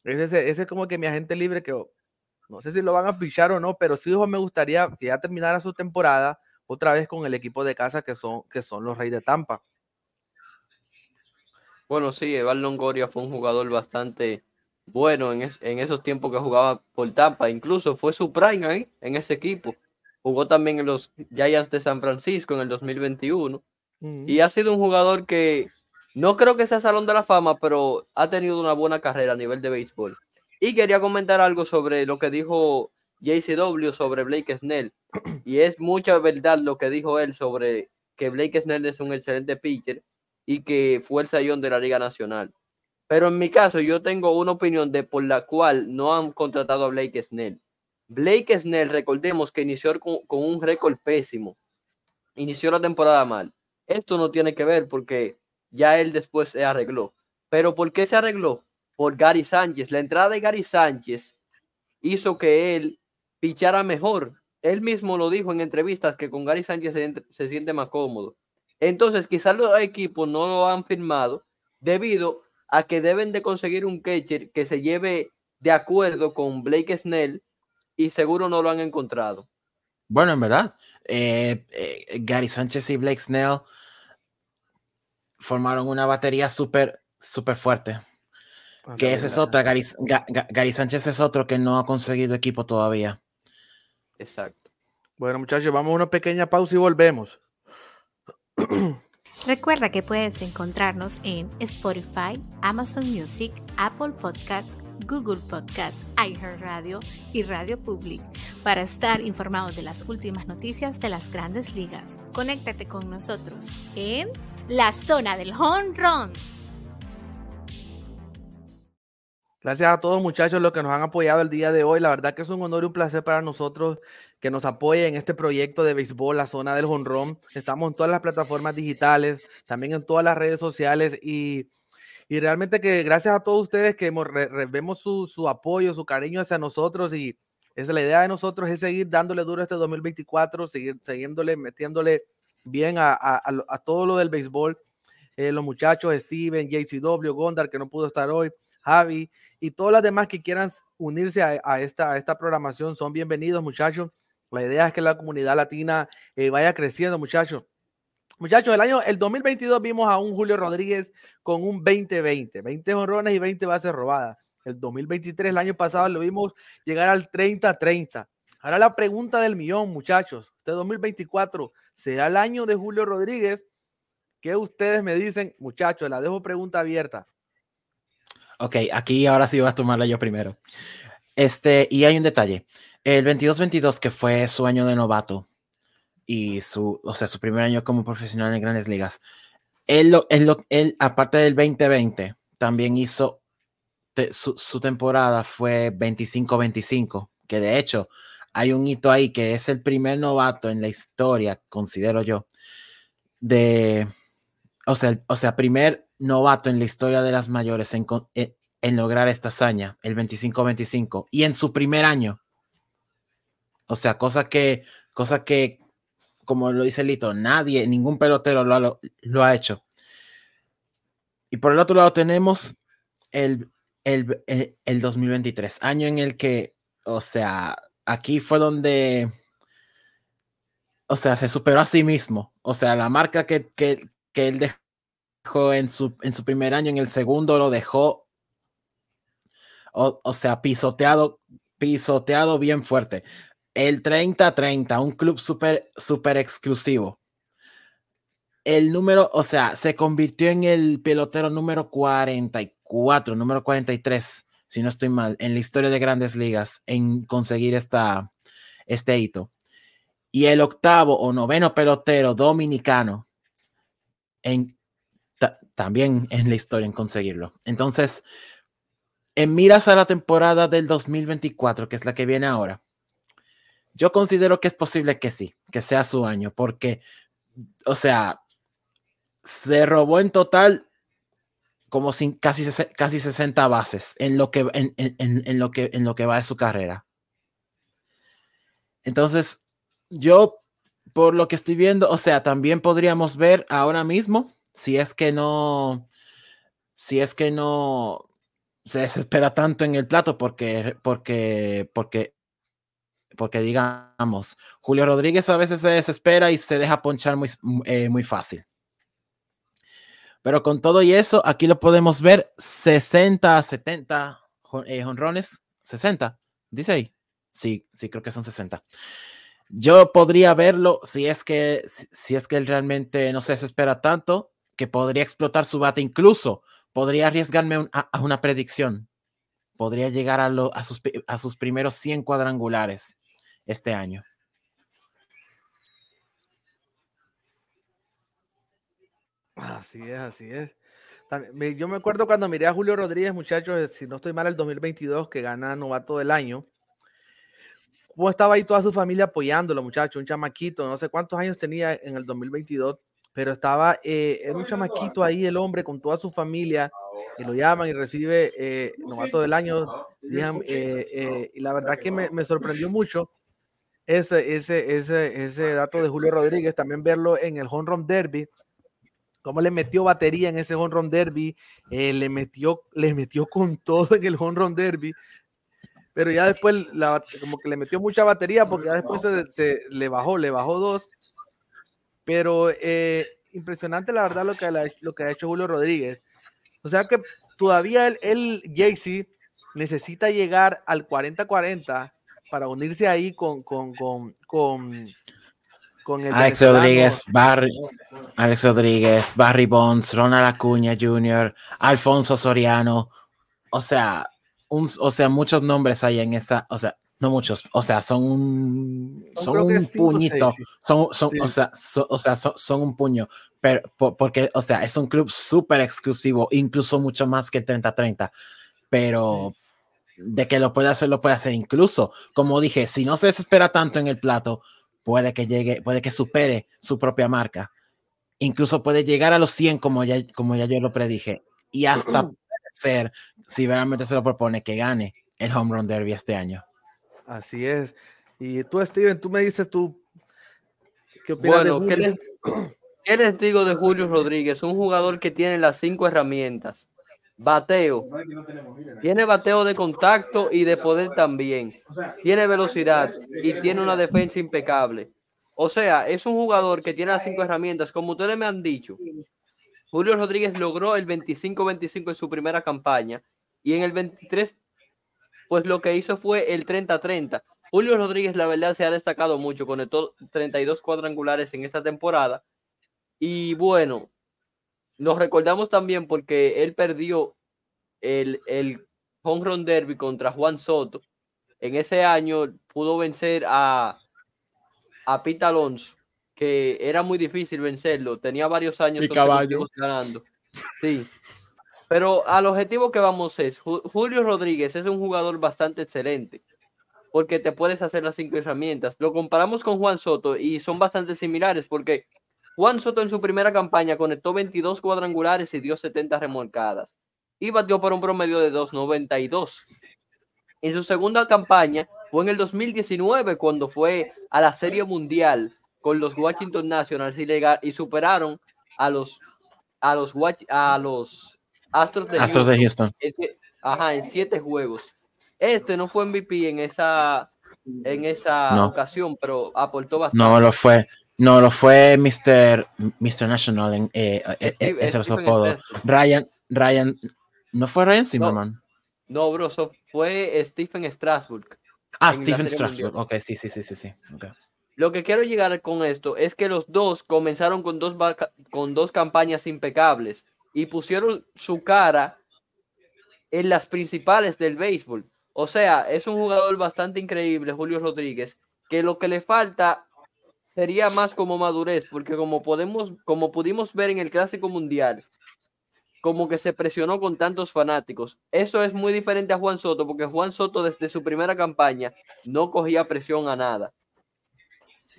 Ese, ese es como que mi agente libre que no sé si lo van a pichar o no, pero sí me gustaría que ya terminara su temporada otra vez con el equipo de casa que son, que son los Reyes de Tampa. Bueno, sí, Evan Longoria fue un jugador bastante bueno en, esos tiempos que jugaba por Tampa. Incluso fue su prime ahí, en ese equipo. Jugó también en los Giants de San Francisco en el 2021. Y ha sido un jugador que no creo que sea Salón de la Fama, pero ha tenido una buena carrera a nivel de béisbol. Y quería comentar algo sobre lo que dijo JCW sobre Blake Snell. Y es mucha verdad lo que dijo él sobre que Blake Snell es un excelente pitcher y que fue el sayón de la Liga Nacional. Pero en mi caso, yo tengo una opinión de por la cual no han contratado a Blake Snell. Blake Snell, recordemos que inició con, un récord pésimo. Inició la temporada mal. Esto no tiene que ver porque ya él después se arregló. Pero ¿por qué se arregló? por Gary Sánchez. La entrada de Gary Sánchez hizo que él pichara mejor. Él mismo lo dijo en entrevistas que con Gary Sánchez se, siente más cómodo. Entonces, quizás los equipos no lo han firmado debido a que deben de conseguir un catcher que se lleve de acuerdo con Blake Snell y seguro no lo han encontrado. Bueno, en verdad, eh, eh, Gary Sánchez y Blake Snell formaron una batería súper, súper fuerte que ese es otra, Gary, Sánchez es otro que no ha conseguido equipo todavía. Exacto. Bueno, muchachos, vamos a una pequeña pausa y volvemos. Recuerda que puedes encontrarnos en Spotify, Amazon Music, Apple Podcast, Google Podcast, iHeartRadio y Radio Public para estar informado de las últimas noticias de las grandes ligas. Conéctate con nosotros en la zona del home run. Gracias a todos muchachos los que nos han apoyado el día de hoy. La verdad que es un honor y un placer para nosotros que nos apoyen en este proyecto de béisbol, la zona del jonrón. Estamos en todas las plataformas digitales, también en todas las redes sociales y, y realmente que gracias a todos ustedes que vemos su, su, apoyo, su cariño hacia nosotros y es la idea de nosotros es seguir dándole duro este 2024, seguir siguiéndole, metiéndole bien a, a, a todo lo del béisbol. Eh, los muchachos, Steven, JCW, Gondar, que no pudo estar hoy, Javi y todas las demás que quieran unirse a, esta, esta programación son bienvenidos, muchachos. La idea es que la comunidad latina eh, vaya creciendo, muchachos. Muchachos, el año, el 2022 vimos a un Julio Rodríguez con un 20-20, 20 honrones y 20 bases robadas. El 2023, el año pasado, lo vimos llegar al 30-30. Ahora la pregunta del millón, muchachos. Este 2024 será el año de Julio Rodríguez. ¿Qué ustedes me dicen, muchachos? La dejo pregunta abierta. Ok, aquí ahora sí voy a tomarla yo primero. Este, y hay un detalle. El 22-22, que fue su año de novato y su, o sea, su primer año como profesional en grandes ligas, él, él, él aparte del 2020, también hizo su, su temporada fue 25-25, que de hecho hay un hito ahí que es el primer novato en la historia, considero yo, de, o sea, o sea, primer novato en la historia de las mayores en, en, lograr esta hazaña, el 25-25, y en su primer año. O sea, cosa que, cosa que, como lo dice Lito, nadie, ningún pelotero lo, lo, ha hecho. Y por el otro lado tenemos el, el, el, el 2023, año en el que, o sea, aquí fue donde, o sea, se superó a sí mismo. O sea, la marca que, que, que él dejó en su, en su primer año, en el segundo lo dejó, o, o sea, pisoteado, pisoteado bien fuerte. El 30-30, un club súper, súper exclusivo. El número, o sea, se convirtió en el pelotero número 44, número 43 si no estoy mal, en la historia de grandes ligas en conseguir esta, este hito. Y el octavo o noveno pelotero dominicano en, también en la historia en conseguirlo. Entonces, en miras a la temporada del 2024, que es la que viene ahora, yo considero que es posible que sí, que sea su año, porque, o sea, se robó en total como sin, casi, casi 60 bases en lo, que, en, lo que, en lo que va de su carrera. Entonces, yo, por lo que estoy viendo, o sea, también podríamos ver ahora mismo, si es que no, si es que no se desespera tanto en el plato, porque, porque, porque, porque digamos, Julio Rodríguez a veces se desespera y se deja ponchar muy, eh, muy fácil. Pero con todo y eso, aquí lo podemos ver 60, 70 eh, honrones. 60, dice ahí. Sí, sí, creo que son 60. Yo podría verlo si es que, si es que él realmente no se desespera tanto, que podría explotar su bate. Incluso podría arriesgarme a, una predicción. Podría llegar a, a, sus, a sus primeros 100 cuadrangulares este año. Así es, así es. Yo me acuerdo cuando miré a Julio Rodríguez, muchachos, si no estoy mal, el 2022, que gana novato del año. Cómo estaba ahí toda su familia apoyándolo, muchachos, un chamaquito, no sé cuántos años tenía en el 2022, pero estaba, eh, era un chamaquito ahí, el hombre, con toda su familia, y lo llaman y recibe eh, novato del año. Eh, y la verdad que me, me sorprendió mucho ese, ese, ese, ese dato de Julio Rodríguez, también verlo en el Home Run Derby cómo le metió batería en ese home run derby, eh, le, metió, le metió con todo en el home run derby, pero ya después como que le metió mucha batería porque ya después se, le bajó, le bajó dos, pero eh, impresionante la verdad lo que, lo que ha hecho Julio Rodríguez. O sea que todavía él, él Jaycee, necesita llegar al 40-40 para unirse ahí con, con, con, con Alex Rodríguez, Barry, Alex Rodríguez, Barry Bonds, Ronald Acuña Jr., Alfonso Soriano, o sea, un, o sea, muchos nombres hay en esa, o sea, no muchos, o sea, son un, son un puñito, son, son, o sea, o sea son, un puño, pero porque, o sea, es un club súper exclusivo, incluso mucho más que el 30-30, pero de que lo puede hacer, lo puede hacer incluso, como dije, si no se desespera tanto en el plato, puede que llegue, puede que supere su propia marca. Incluso puede llegar a los 100 como ya, como ya yo lo predije. Y hasta puede ser, si realmente se lo propone, que gane el Home Run Derby este año. Así es. Y tú, Steven, tú me dices tú, ¿qué opinas bueno, ¿qué les, ¿qué les digo de Julio Rodríguez? Un jugador que tiene las cinco herramientas bateo. Tiene bateo de contacto y de poder también. Tiene velocidad y tiene una defensa impecable. O sea, es un jugador que tiene las cinco herramientas. Como ustedes me han dicho, Julio Rodríguez logró el 25-25 en su primera campaña y en el 23, pues lo que hizo fue el 30-30. Julio Rodríguez, la verdad, se ha destacado mucho, con el 32 cuadrangulares en esta temporada. Y bueno, nos recordamos también porque él perdió el, el home run derby contra Juan Soto. En ese año pudo vencer a, a Pete Alonso, que era muy difícil vencerlo. Tenía varios años ganando. Sí. Pero al objetivo que vamos es, Julio Rodríguez es un jugador bastante excelente, porque te puedes hacer las cinco herramientas. Lo comparamos con Juan Soto y son bastante similares, porque Juan Soto en su primera campaña conectó 22 cuadrangulares y dio 70 remolcadas, y batió por un promedio de 2.92. En su segunda campaña fue en el 2019 cuando fue a la Serie Mundial con los Washington Nationals y, y superaron a los a los a los Astros de Houston, En, ajá, en siete juegos. Este no fue MVP en esa en esa ocasión, pero aportó bastante. No lo fue. No, lo fue Mr. Mr. National en eh, eh, eh ese Ryan, Ryan, ¿no fue Ryan Zimmerman? No, bro, fue Stephen Strasburg. Ah, Stephen Strasburg. Ok, sí, sí, sí, sí, sí. Lo que quiero llegar con esto es que los dos comenzaron con dos, con dos campañas impecables y pusieron su cara en las principales del béisbol. O sea, es un jugador bastante increíble, Julio Rodríguez, que lo que le falta sería más como madurez, porque como podemos, como pudimos ver en el Clásico Mundial, como que se presionó con tantos fanáticos. Eso es muy diferente a Juan Soto, porque Juan Soto desde su primera campaña no cogía presión a nada.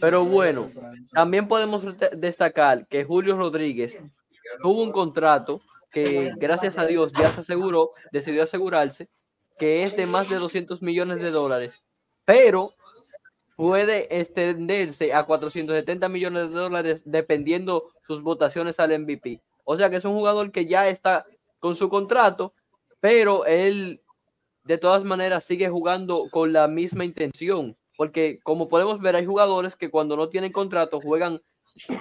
Pero bueno, también podemos destacar que Julio Rodríguez tuvo un contrato que gracias a Dios ya se aseguró, decidió asegurarse, que es de más de 200 millones de dólares, pero puede extenderse a 470 millones de dólares dependiendo sus votaciones al MVP. O sea que es un jugador que ya está con su contrato, pero él de todas maneras sigue jugando con la misma intención. Porque como podemos ver, hay jugadores que cuando no tienen contrato juegan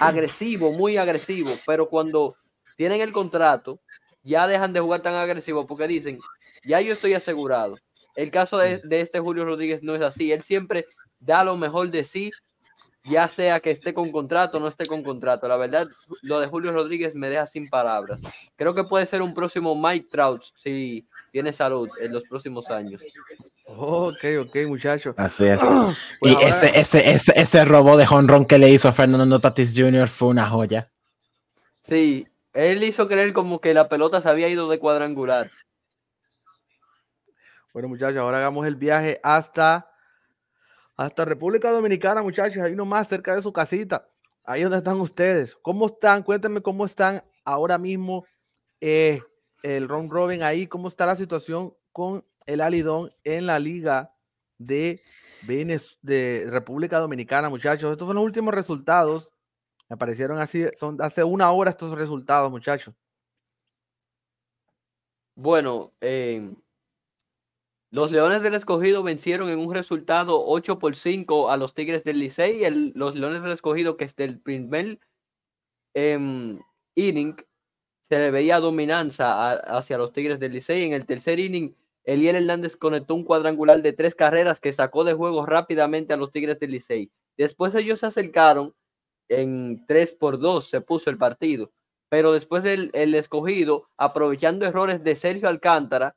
agresivo, muy agresivo, pero cuando tienen el contrato ya dejan de jugar tan agresivo porque dicen, ya yo estoy asegurado. El caso de, de este Julio Rodríguez no es así. Él siempre da lo mejor de sí ya sea que esté con contrato o no esté con contrato. La verdad, lo de Julio Rodríguez me deja sin palabras. Creo que puede ser un próximo Mike Trout si tiene salud en los próximos años. Ok, ok, muchacho. Así es. y ese, ese, ese, ese robo de honrón que le hizo a Fernando Tatis Jr. fue una joya. Sí, él hizo creer como que la pelota se había ido de cuadrangular. Bueno, muchachos, ahora hagamos el viaje hasta hasta República Dominicana, muchachos, ahí nomás cerca de su casita. Ahí donde están ustedes. ¿Cómo están? Cuéntenme cómo están ahora mismo eh, el Ron Robin ahí. ¿Cómo está la situación con el Alidón en la liga de, de República Dominicana, muchachos? Estos son los últimos resultados. Me aparecieron así, son hace una hora estos resultados, muchachos. Bueno, eh, los Leones del Escogido vencieron en un resultado 8 por 5 a los Tigres del Licey. El, los Leones del Escogido, que es del primer em, inning, se le veía dominancia hacia los Tigres del Licey. En el tercer inning, Eliel Hernández conectó un cuadrangular de tres carreras que sacó de juego rápidamente a los Tigres del Licey. Después ellos se acercaron en 3 por 2, se puso el partido. Pero después el, el escogido, aprovechando errores de Sergio Alcántara,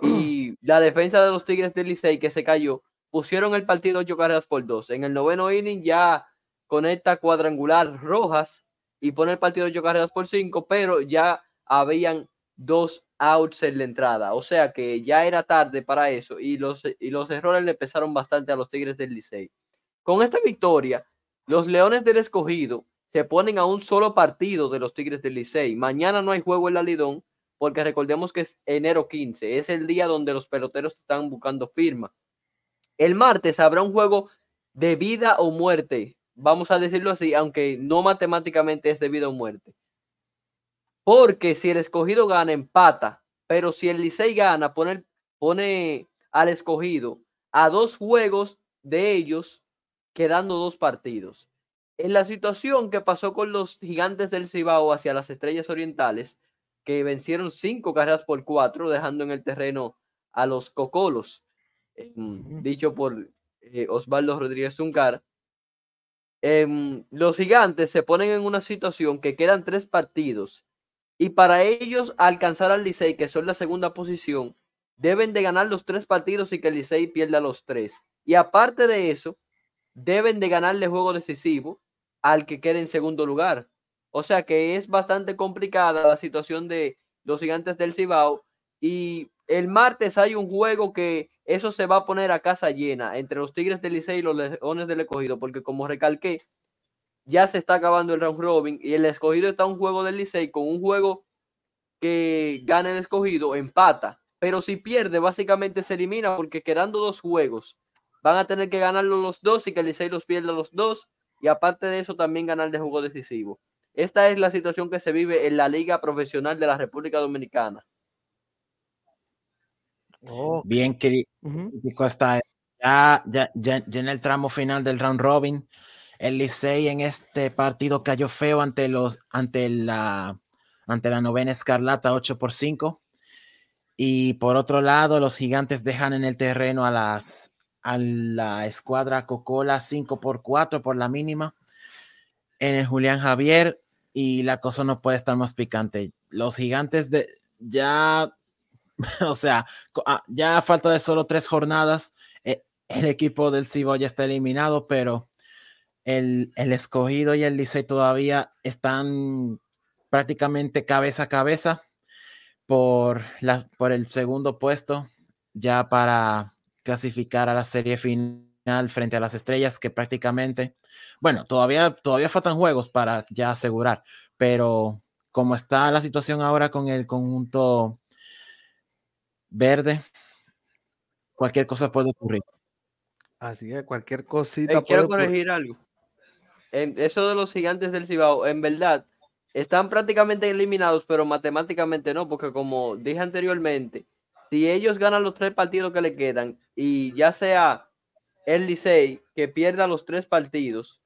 y la defensa de los Tigres del Licey que se cayó, pusieron el partido ocho carreras por dos. En el noveno inning ya conecta cuadrangular Rojas y pone el partido ocho carreras por cinco, pero ya habían dos outs en la entrada. O sea que ya era tarde para eso y los, y los errores le pesaron bastante a los Tigres del Licey. Con esta victoria, los Leones del Escogido se ponen a un solo partido de los Tigres del Licey. Mañana no hay juego en la Lidón porque recordemos que es enero 15, es el día donde los peloteros están buscando firma. El martes habrá un juego de vida o muerte, vamos a decirlo así, aunque no matemáticamente es de vida o muerte. Porque si el escogido gana, empata, pero si el Licey gana, pone, pone al escogido a dos juegos de ellos, quedando dos partidos. En la situación que pasó con los gigantes del Cibao hacia las estrellas orientales, que vencieron cinco carreras por cuatro, dejando en el terreno a los Cocolos, em, dicho por eh, Osvaldo Rodríguez Zuncar. Em, los gigantes se ponen en una situación que quedan tres partidos y para ellos alcanzar al Licey, que son la segunda posición, deben de ganar los tres partidos y que el Licey pierda los tres. Y aparte de eso, deben de ganarle juego decisivo al que quede en segundo lugar. O sea que es bastante complicada la situación de los gigantes del Cibao. Y el martes hay un juego que eso se va a poner a casa llena entre los Tigres del Licey y los Leones del Escogido, porque como recalqué, ya se está acabando el round robin y el Escogido está un juego del Licey con un juego que gana el Escogido, empata, pero si pierde, básicamente se elimina porque quedando dos juegos, van a tener que ganarlo los dos y que el Licey los pierda los dos y aparte de eso también ganar de juego decisivo. Esta es la situación que se vive en la Liga Profesional de la República Dominicana. Bien crítico está ya, ya, ya, en el tramo final del round robin. El Licey en este partido cayó feo ante los ante la ante la novena escarlata 8 por 5. Y por otro lado, los gigantes dejan en el terreno a las a la escuadra Coca-Cola 5 por 4 por la mínima en el Julián Javier y la cosa no puede estar más picante. Los gigantes de ya, o sea, ah, ya a falta de solo tres jornadas, eh, el equipo del Cibo ya está eliminado, pero el, el escogido y el Licey todavía están prácticamente cabeza a cabeza por, la, por el segundo puesto ya para clasificar a la serie final frente a las estrellas que prácticamente, bueno, todavía, todavía faltan juegos para ya asegurar, pero como está la situación ahora con el conjunto verde, cualquier cosa puede ocurrir. Así es, cualquier cosita. quiero corregir algo. En eso de los gigantes del Cibao, en verdad, están prácticamente eliminados, pero matemáticamente no, porque como dije anteriormente, si ellos ganan los tres partidos que le quedan y ya sea el Licey que pierda los tres partidos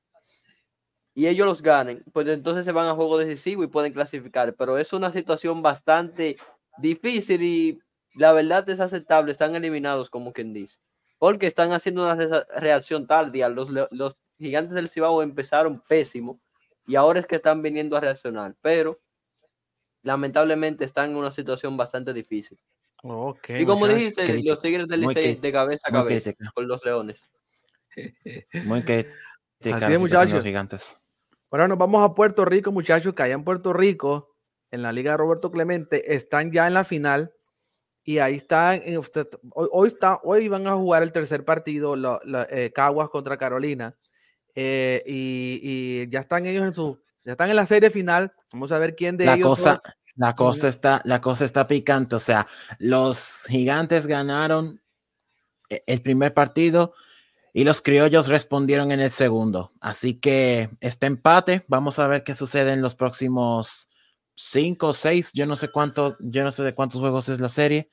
y ellos los ganen, pues entonces se van a juego decisivo y pueden clasificar. Pero es una situación bastante difícil y la verdad es aceptable. Están eliminados, como quien dice, porque están haciendo una reacción tardía. Los, los gigantes del Cibao empezaron pésimo y ahora es que están viniendo a reaccionar, pero lamentablemente están en una situación bastante difícil y como dijiste, los Tigres del Licey de cabeza a cabeza con los Leones. Muy que Así es, muchachos. Gigantes. Bueno, nos vamos a Puerto Rico, muchachos, que allá en Puerto Rico, en la Liga de Roberto Clemente, están ya en la final. Y ahí están, hoy, está, hoy van a jugar el tercer partido, eh, Caguas contra Carolina. Eh, y, ya están ellos en su, ya están en la serie final. Vamos a ver quién de ellos. Cosa, la cosa está, la cosa está picante. O sea, los gigantes ganaron e, el primer partido y los criollos respondieron en el segundo. Así que este empate, vamos a ver qué sucede en los próximos cinco o seis. Yo no sé cuánto, yo no sé de cuántos juegos es la serie.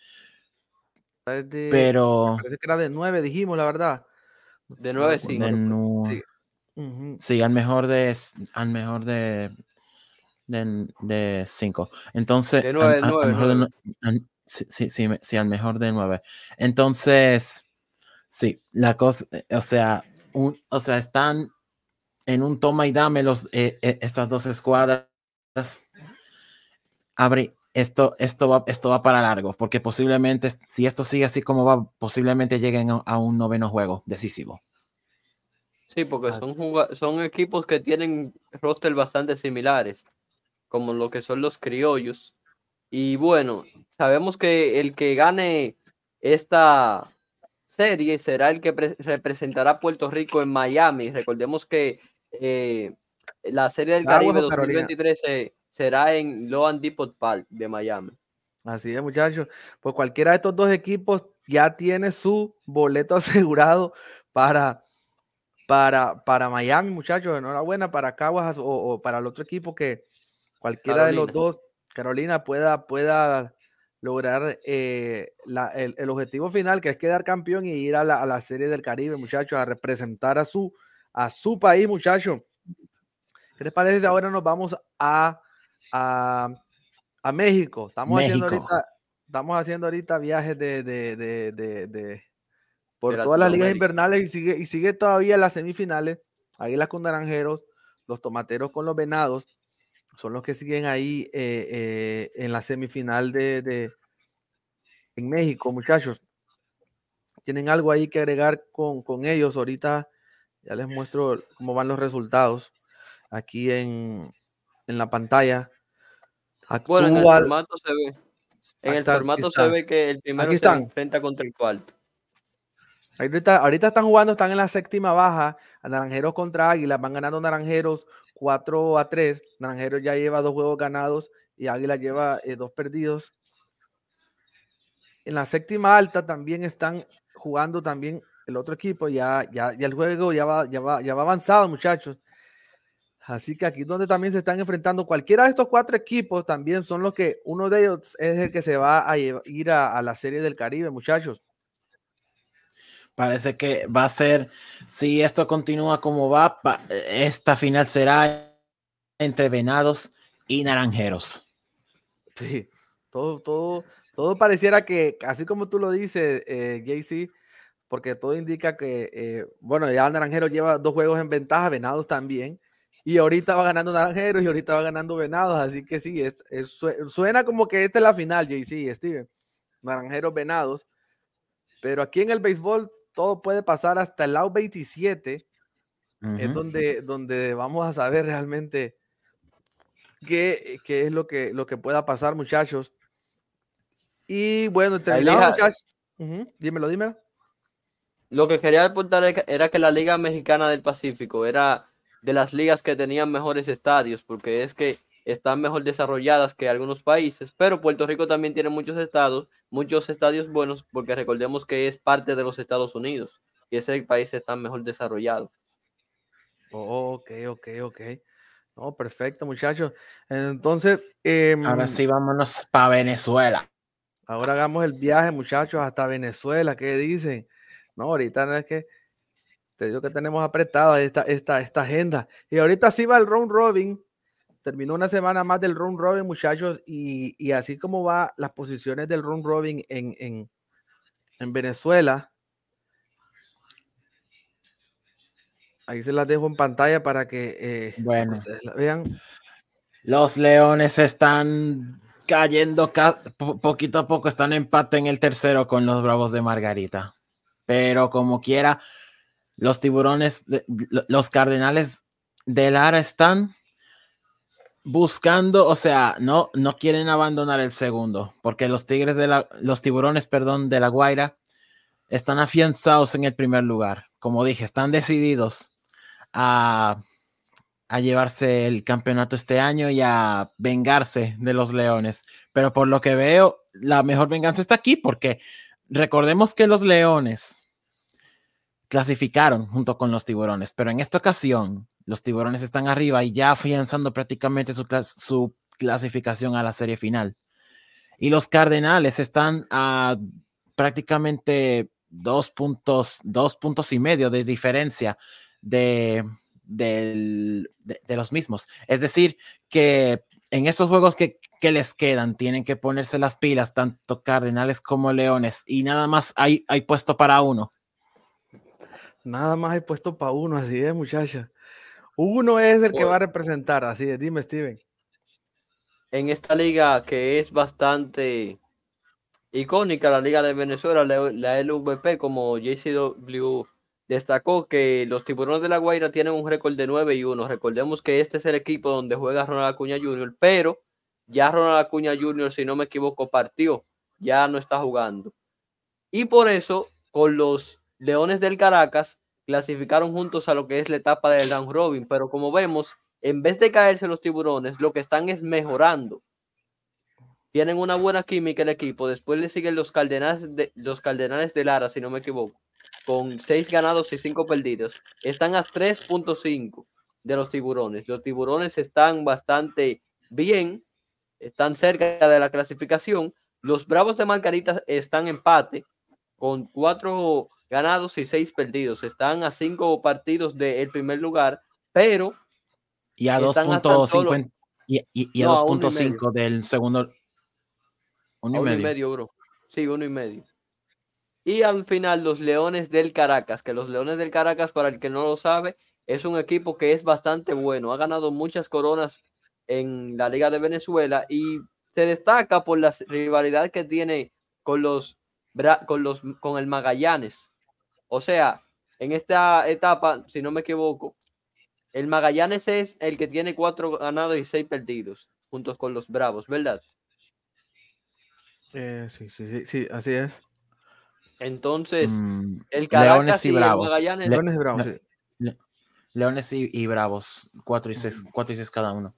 pero parece que era de nueve, dijimos la verdad. De nueve, sí. sí. al mejor de al mejor de de 5. Entonces, de 9, sí, sí, sí, al mejor de 9. Entonces, sí, la cosa, eh, o sea, un, o sea, están en un toma y dame los, eh, eh, estas dos escuadras. Abre, esto, esto, va, esto va para largo, porque posiblemente, si esto sigue así como va, posiblemente lleguen a, un noveno juego decisivo. Sí, porque son, son equipos que tienen roster bastante similares como lo que son los criollos. Y bueno, sabemos que el que gane esta serie será el que representará a Puerto Rico en Miami. Recordemos que eh, la serie del Caribe 2023 será en Loan Depot Park de Miami. Así es, muchachos. Pues cualquiera de estos dos equipos ya tiene su boleto asegurado para, para, para Miami, muchachos. Enhorabuena para Caguas o para el otro equipo que, cualquiera de los dos, Carolina, pueda, pueda lograr eh, el, objetivo final, que es quedar campeón y ir a la, Serie del Caribe, muchachos, a representar a su, a su país, muchachos. ¿Qué les parece si ahora nos vamos a, a, México? Estamos haciendo ahorita, estamos haciendo ahorita viajes de, de, por todas las ligas invernales y sigue, y sigue todavía las semifinales. Ahí las con Naranjeros, los tomateros con los venados son los que siguen ahí eh, eh, en la semifinal de, en México, muchachos. Tienen algo ahí que agregar con, ellos. Ahorita ya les muestro cómo van los resultados aquí en, la pantalla. Bueno, en el formato se ve. En el formato se ve que el primero se enfrenta contra el cuarto. Ahorita, ahorita están jugando, están en la séptima baja. a Naranjeros contra Águilas. Van ganando Naranjeros 4 a 3. Naranjeros ya lleva dos juegos ganados y Águilas lleva eh, dos perdidos. En la séptima alta también están jugando también el otro equipo. Ya, ya, ya el juego ya va, ya, va, ya va avanzado, muchachos. Así que aquí donde también se están enfrentando cualquiera de estos cuatro equipos también son los que uno de ellos es el que se va a ir a la serie del Caribe, muchachos. Parece que va a ser, si esto continúa como va, esta final será entre Venados y Naranjeros. Sí, todo, todo, todo pareciera que, así como tú lo dices, eh, porque todo indica que, eh, bueno, ya Naranjero lleva dos juegos en ventaja, Venados también, y ahorita va ganando Naranjeros y ahorita va ganando Venados, así que sí, es, es- sue- suena como que esta es la final, JC, Steven, Naranjeros, Venados, pero aquí en el béisbol todo puede pasar hasta el lado 27, es Ujú. donde, donde vamos a saber realmente qué, qué es lo que, lo que pueda pasar, muchachos. Y bueno, terminamos, muchachos. Dímelo, dímelo. Lo que quería apuntar era que la Liga Mexicana del Pacífico era de las ligas que tenían mejores estadios, porque es que están mejor desarrolladas que algunos países, pero Puerto Rico también tiene muchos estados, muchos estadios buenos, porque recordemos que es parte de los Estados Unidos y ese país está mejor desarrollado. Oh, ok, ok, ok. No, perfecto, muchachos. Entonces, em, Ahora sí, vámonos para Venezuela. ahora hagamos el viaje, muchachos, hasta Venezuela. ¿Qué dicen? No, ahorita no es que te digo que tenemos apretada esta, esta, esta agenda. Y ahorita sí va el round robin. Terminó una semana más del round robin, muchachos, y, y así como va las posiciones del round robin en, en, en Venezuela. Ahí se las dejo en pantalla para que, eh, Bueno. ustedes la vean. Los Leones están cayendo ca- po- poquito a poco, están en empate en el tercero con los Bravos de Margarita. Pero como quiera, los tiburones, de- lo- los Cardenales de Lara están buscando, o sea, no, no quieren abandonar el segundo, porque los Tigres de la, los tiburones, perdón, de la Guaira están afianzados en el primer lugar. Como dije, están decididos a a llevarse el campeonato este año y a vengarse de los Leones. Pero por lo que veo, la mejor venganza está aquí porque recordemos que los Leones clasificaron junto con los Tiburones, pero en esta ocasión los Tiburones están arriba y ya afianzando prácticamente su, clas- su clasificación a la serie final. Y los Cardenales están a prácticamente dos puntos, dos puntos y medio de diferencia de, los mismos. Es decir, que en estos juegos que, les quedan, tienen que ponerse las pilas, tanto Cardenales como Leones, y nada más hay, hay puesto para uno. Nada más he puesto para uno, así es, muchacha. Uno es el que va a representar, así es. Dime, Steven. En esta liga que es bastante icónica, la Liga de Venezuela, la, la LVP, como JCW destacó que los tiburones de la Guaira tienen un récord de 9 y 1. Recordemos que este es el equipo donde juega Ronald Acuña Jr., pero ya Ronald Acuña Jr., si no me equivoco, partió, ya no está jugando. Y por eso, con los Leones del Caracas, clasificaron juntos a lo que es la etapa del round robin, pero como vemos, en vez de caerse los tiburones, lo que están es mejorando. Tienen una buena química el equipo. Después le siguen los Cardenales de, los Cardenales de Lara, si no me equivoco, con 6 ganados y 5 perdidos. Están a 3.5 de los tiburones. Los tiburones están bastante bien, están cerca de la clasificación. Los Bravos de Margarita están empate con 4 ganados y 6 perdidos. Están a 5 partidos del primer lugar, pero Y a Están a tan 2.50 solo- y, y- y a No, a uno y 2.5 del segundo. Uno y uno medio. y medio, bro. Sí, uno y medio. Y al final, los Leones del Caracas, que los Leones del Caracas, para el que no lo sabe, es un equipo que es bastante bueno. Ha ganado muchas coronas en la Liga de Venezuela y se destaca por la rivalidad que tiene con los, con los con el Magallanes. O sea, en esta etapa, si no me equivoco, el Magallanes es el que tiene cuatro ganados y seis perdidos. juntos con los Bravos, ¿verdad? Eh, sí, sí, sí, sí, así es. Entonces, Mm, el Caracas Leones y el Bravos. Magallanes- Le- Leones y Bravos, Le- sí. Le- Leones y, y Bravos, 4 y 6, cuatro y seis cada uno.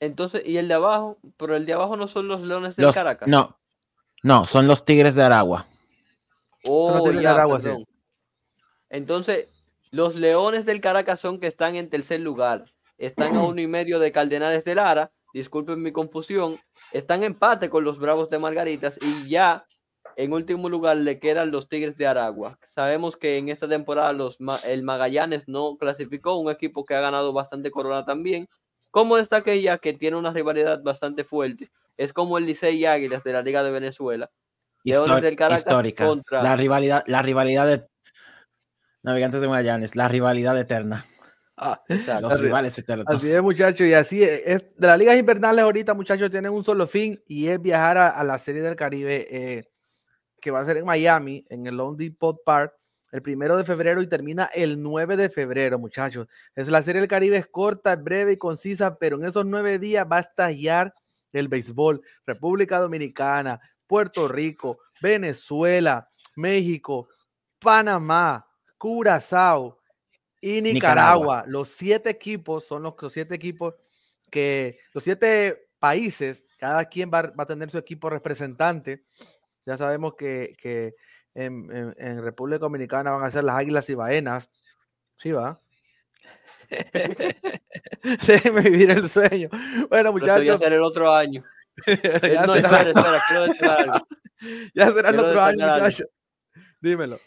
entonces, y el de abajo, pero el de abajo no son los Leones del Los- Caracas. no, no, son los Tigres de Aragua. Oh, ya, Aragua, sí. perdón. Entonces, los Leones del Caracas son que están en tercer lugar. Están a uno y medio de Cardenales de Lara. Disculpen mi confusión. Están en empate con los Bravos de Margaritas. Y ya en último lugar le quedan los Tigres de Aragua. Sabemos que en esta temporada los, el Magallanes no clasificó. Un equipo que ha ganado bastante corona también. Como esta aquella que tiene una rivalidad bastante fuerte. Es como el Licey y Águilas de la Liga de Venezuela. Del Caracas histórica. contra- La rivalidad, la rivalidad de Navegantes de Magallanes, la rivalidad eterna. Ah, Exacto. Los Así- rivales eternos. Así es, muchachos, y así es, es- De las ligas invernales ahorita, muchachos, tienen un solo fin y es viajar a, a la Serie del Caribe, eh, que va a ser en Miami, en el Lone Depot Park, el primero de febrero y termina el 9 de febrero, muchachos. Es la Serie del Caribe, es corta, es breve y concisa, pero en esos nueve días va a estallar el béisbol. República Dominicana, Puerto Rico, Venezuela, México, Panamá, Curazao y Nicaragua. Nicaragua. Los siete equipos son los, los siete equipos que, los siete países, cada quien va, va a tener su equipo representante. Ya sabemos que, que en, en- en República Dominicana van a ser las Águilas Ibaenas. Sí, va. Déjenme vivir el sueño. Bueno, Pero eso ya muchachos, será el otro año. Eh, ya no, será- espera, espera, quiero decir algo. ya será el quiero otro año. Dímelo.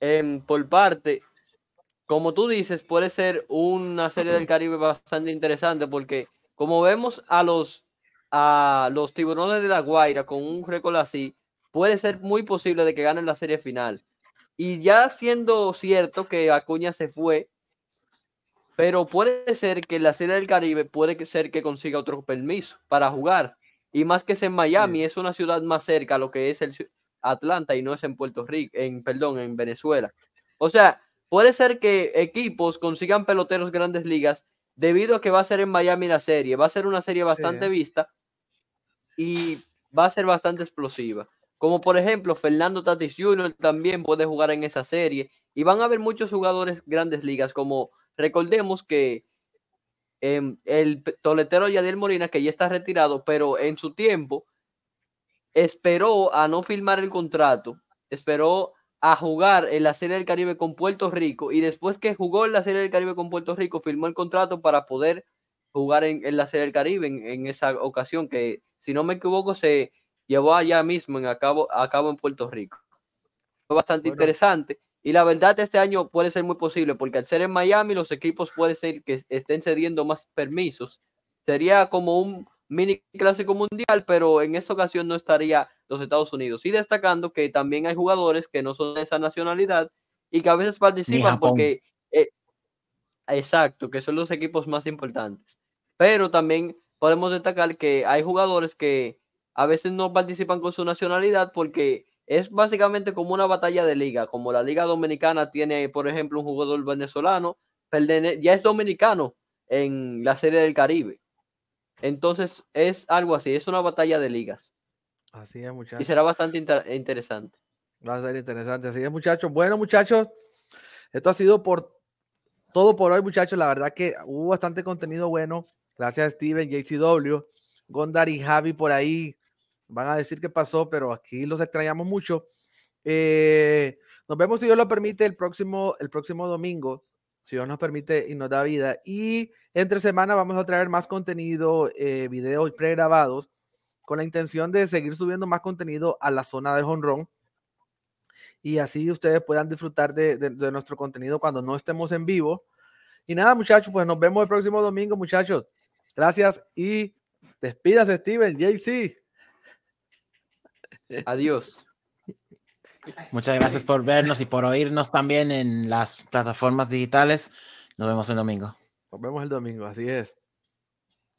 Em, por parte, como tú dices, puede ser una serie del Caribe bastante interesante porque como vemos a los a los tiburones de la Guaira con un récord así, puede ser muy posible de que ganen la serie final. Y ya siendo cierto que Acuña se fue, pero puede ser que la serie del Caribe puede ser que consiga otro permiso para jugar. Y más que es en Miami, es una ciudad más cerca a lo que es el Atlanta y no es en Puerto Rico, en perdón, en Venezuela. O sea, puede ser que equipos consigan peloteros grandes ligas debido a que va a ser en Miami la serie. Va a ser una serie bastante vista y va a ser bastante explosiva. Como por ejemplo, Fernando Tatis Jr. también puede jugar en esa serie. Y van a haber muchos jugadores grandes ligas, como recordemos que em, el toletero Yadiel Molina, que ya está retirado, pero en su tiempo esperó a no firmar el contrato, esperó a jugar en la Serie del Caribe con Puerto Rico y después que jugó en la Serie del Caribe con Puerto Rico, firmó el contrato para poder jugar en, en la Serie del Caribe en, en esa ocasión que, si no me equivoco, se llevó allá mismo en a cabo, a cabo en Puerto Rico. Fue bastante Bueno. interesante y la verdad este año puede ser muy posible porque al ser en Miami los equipos puede ser que estén cediendo más permisos. Sería como un mini clásico mundial, pero en esta ocasión no estaría los Estados Unidos. Y destacando que también hay jugadores que no son de esa nacionalidad y que a veces participan porque... eh, exacto, que son los equipos más importantes. Pero también podemos destacar que hay jugadores que a veces no participan con su nacionalidad porque es básicamente como una batalla de liga, como la Liga Dominicana tiene, por ejemplo, un jugador venezolano, ya es dominicano en la Serie del Caribe. Entonces es algo así, es una batalla de ligas Así es, y muchachos. será bastante inter- interesante. Va a ser interesante. Así es, muchachos. Bueno, muchachos, esto ha sido por todo por hoy, muchachos. La verdad que hubo bastante contenido bueno. Gracias Steven, JCW, Gondar y Javi por ahí. Van a decir qué pasó, pero aquí los extrañamos mucho. Eh, nos vemos, si Dios lo permite, el próximo, el próximo domingo, si Dios nos permite y nos da vida. Y entre semana vamos a traer más contenido, eh, videos pregrabados, con la intención de seguir subiendo más contenido a la zona del honrón y así ustedes puedan disfrutar de, de- nuestro contenido cuando no estemos en vivo. Y nada, muchachos, pues nos vemos el próximo domingo, muchachos. Gracias y despídase, Steven, JC. Adiós. Muchas gracias por vernos y por oírnos también en las plataformas digitales. Nos vemos el domingo. Nos vemos el domingo, así es.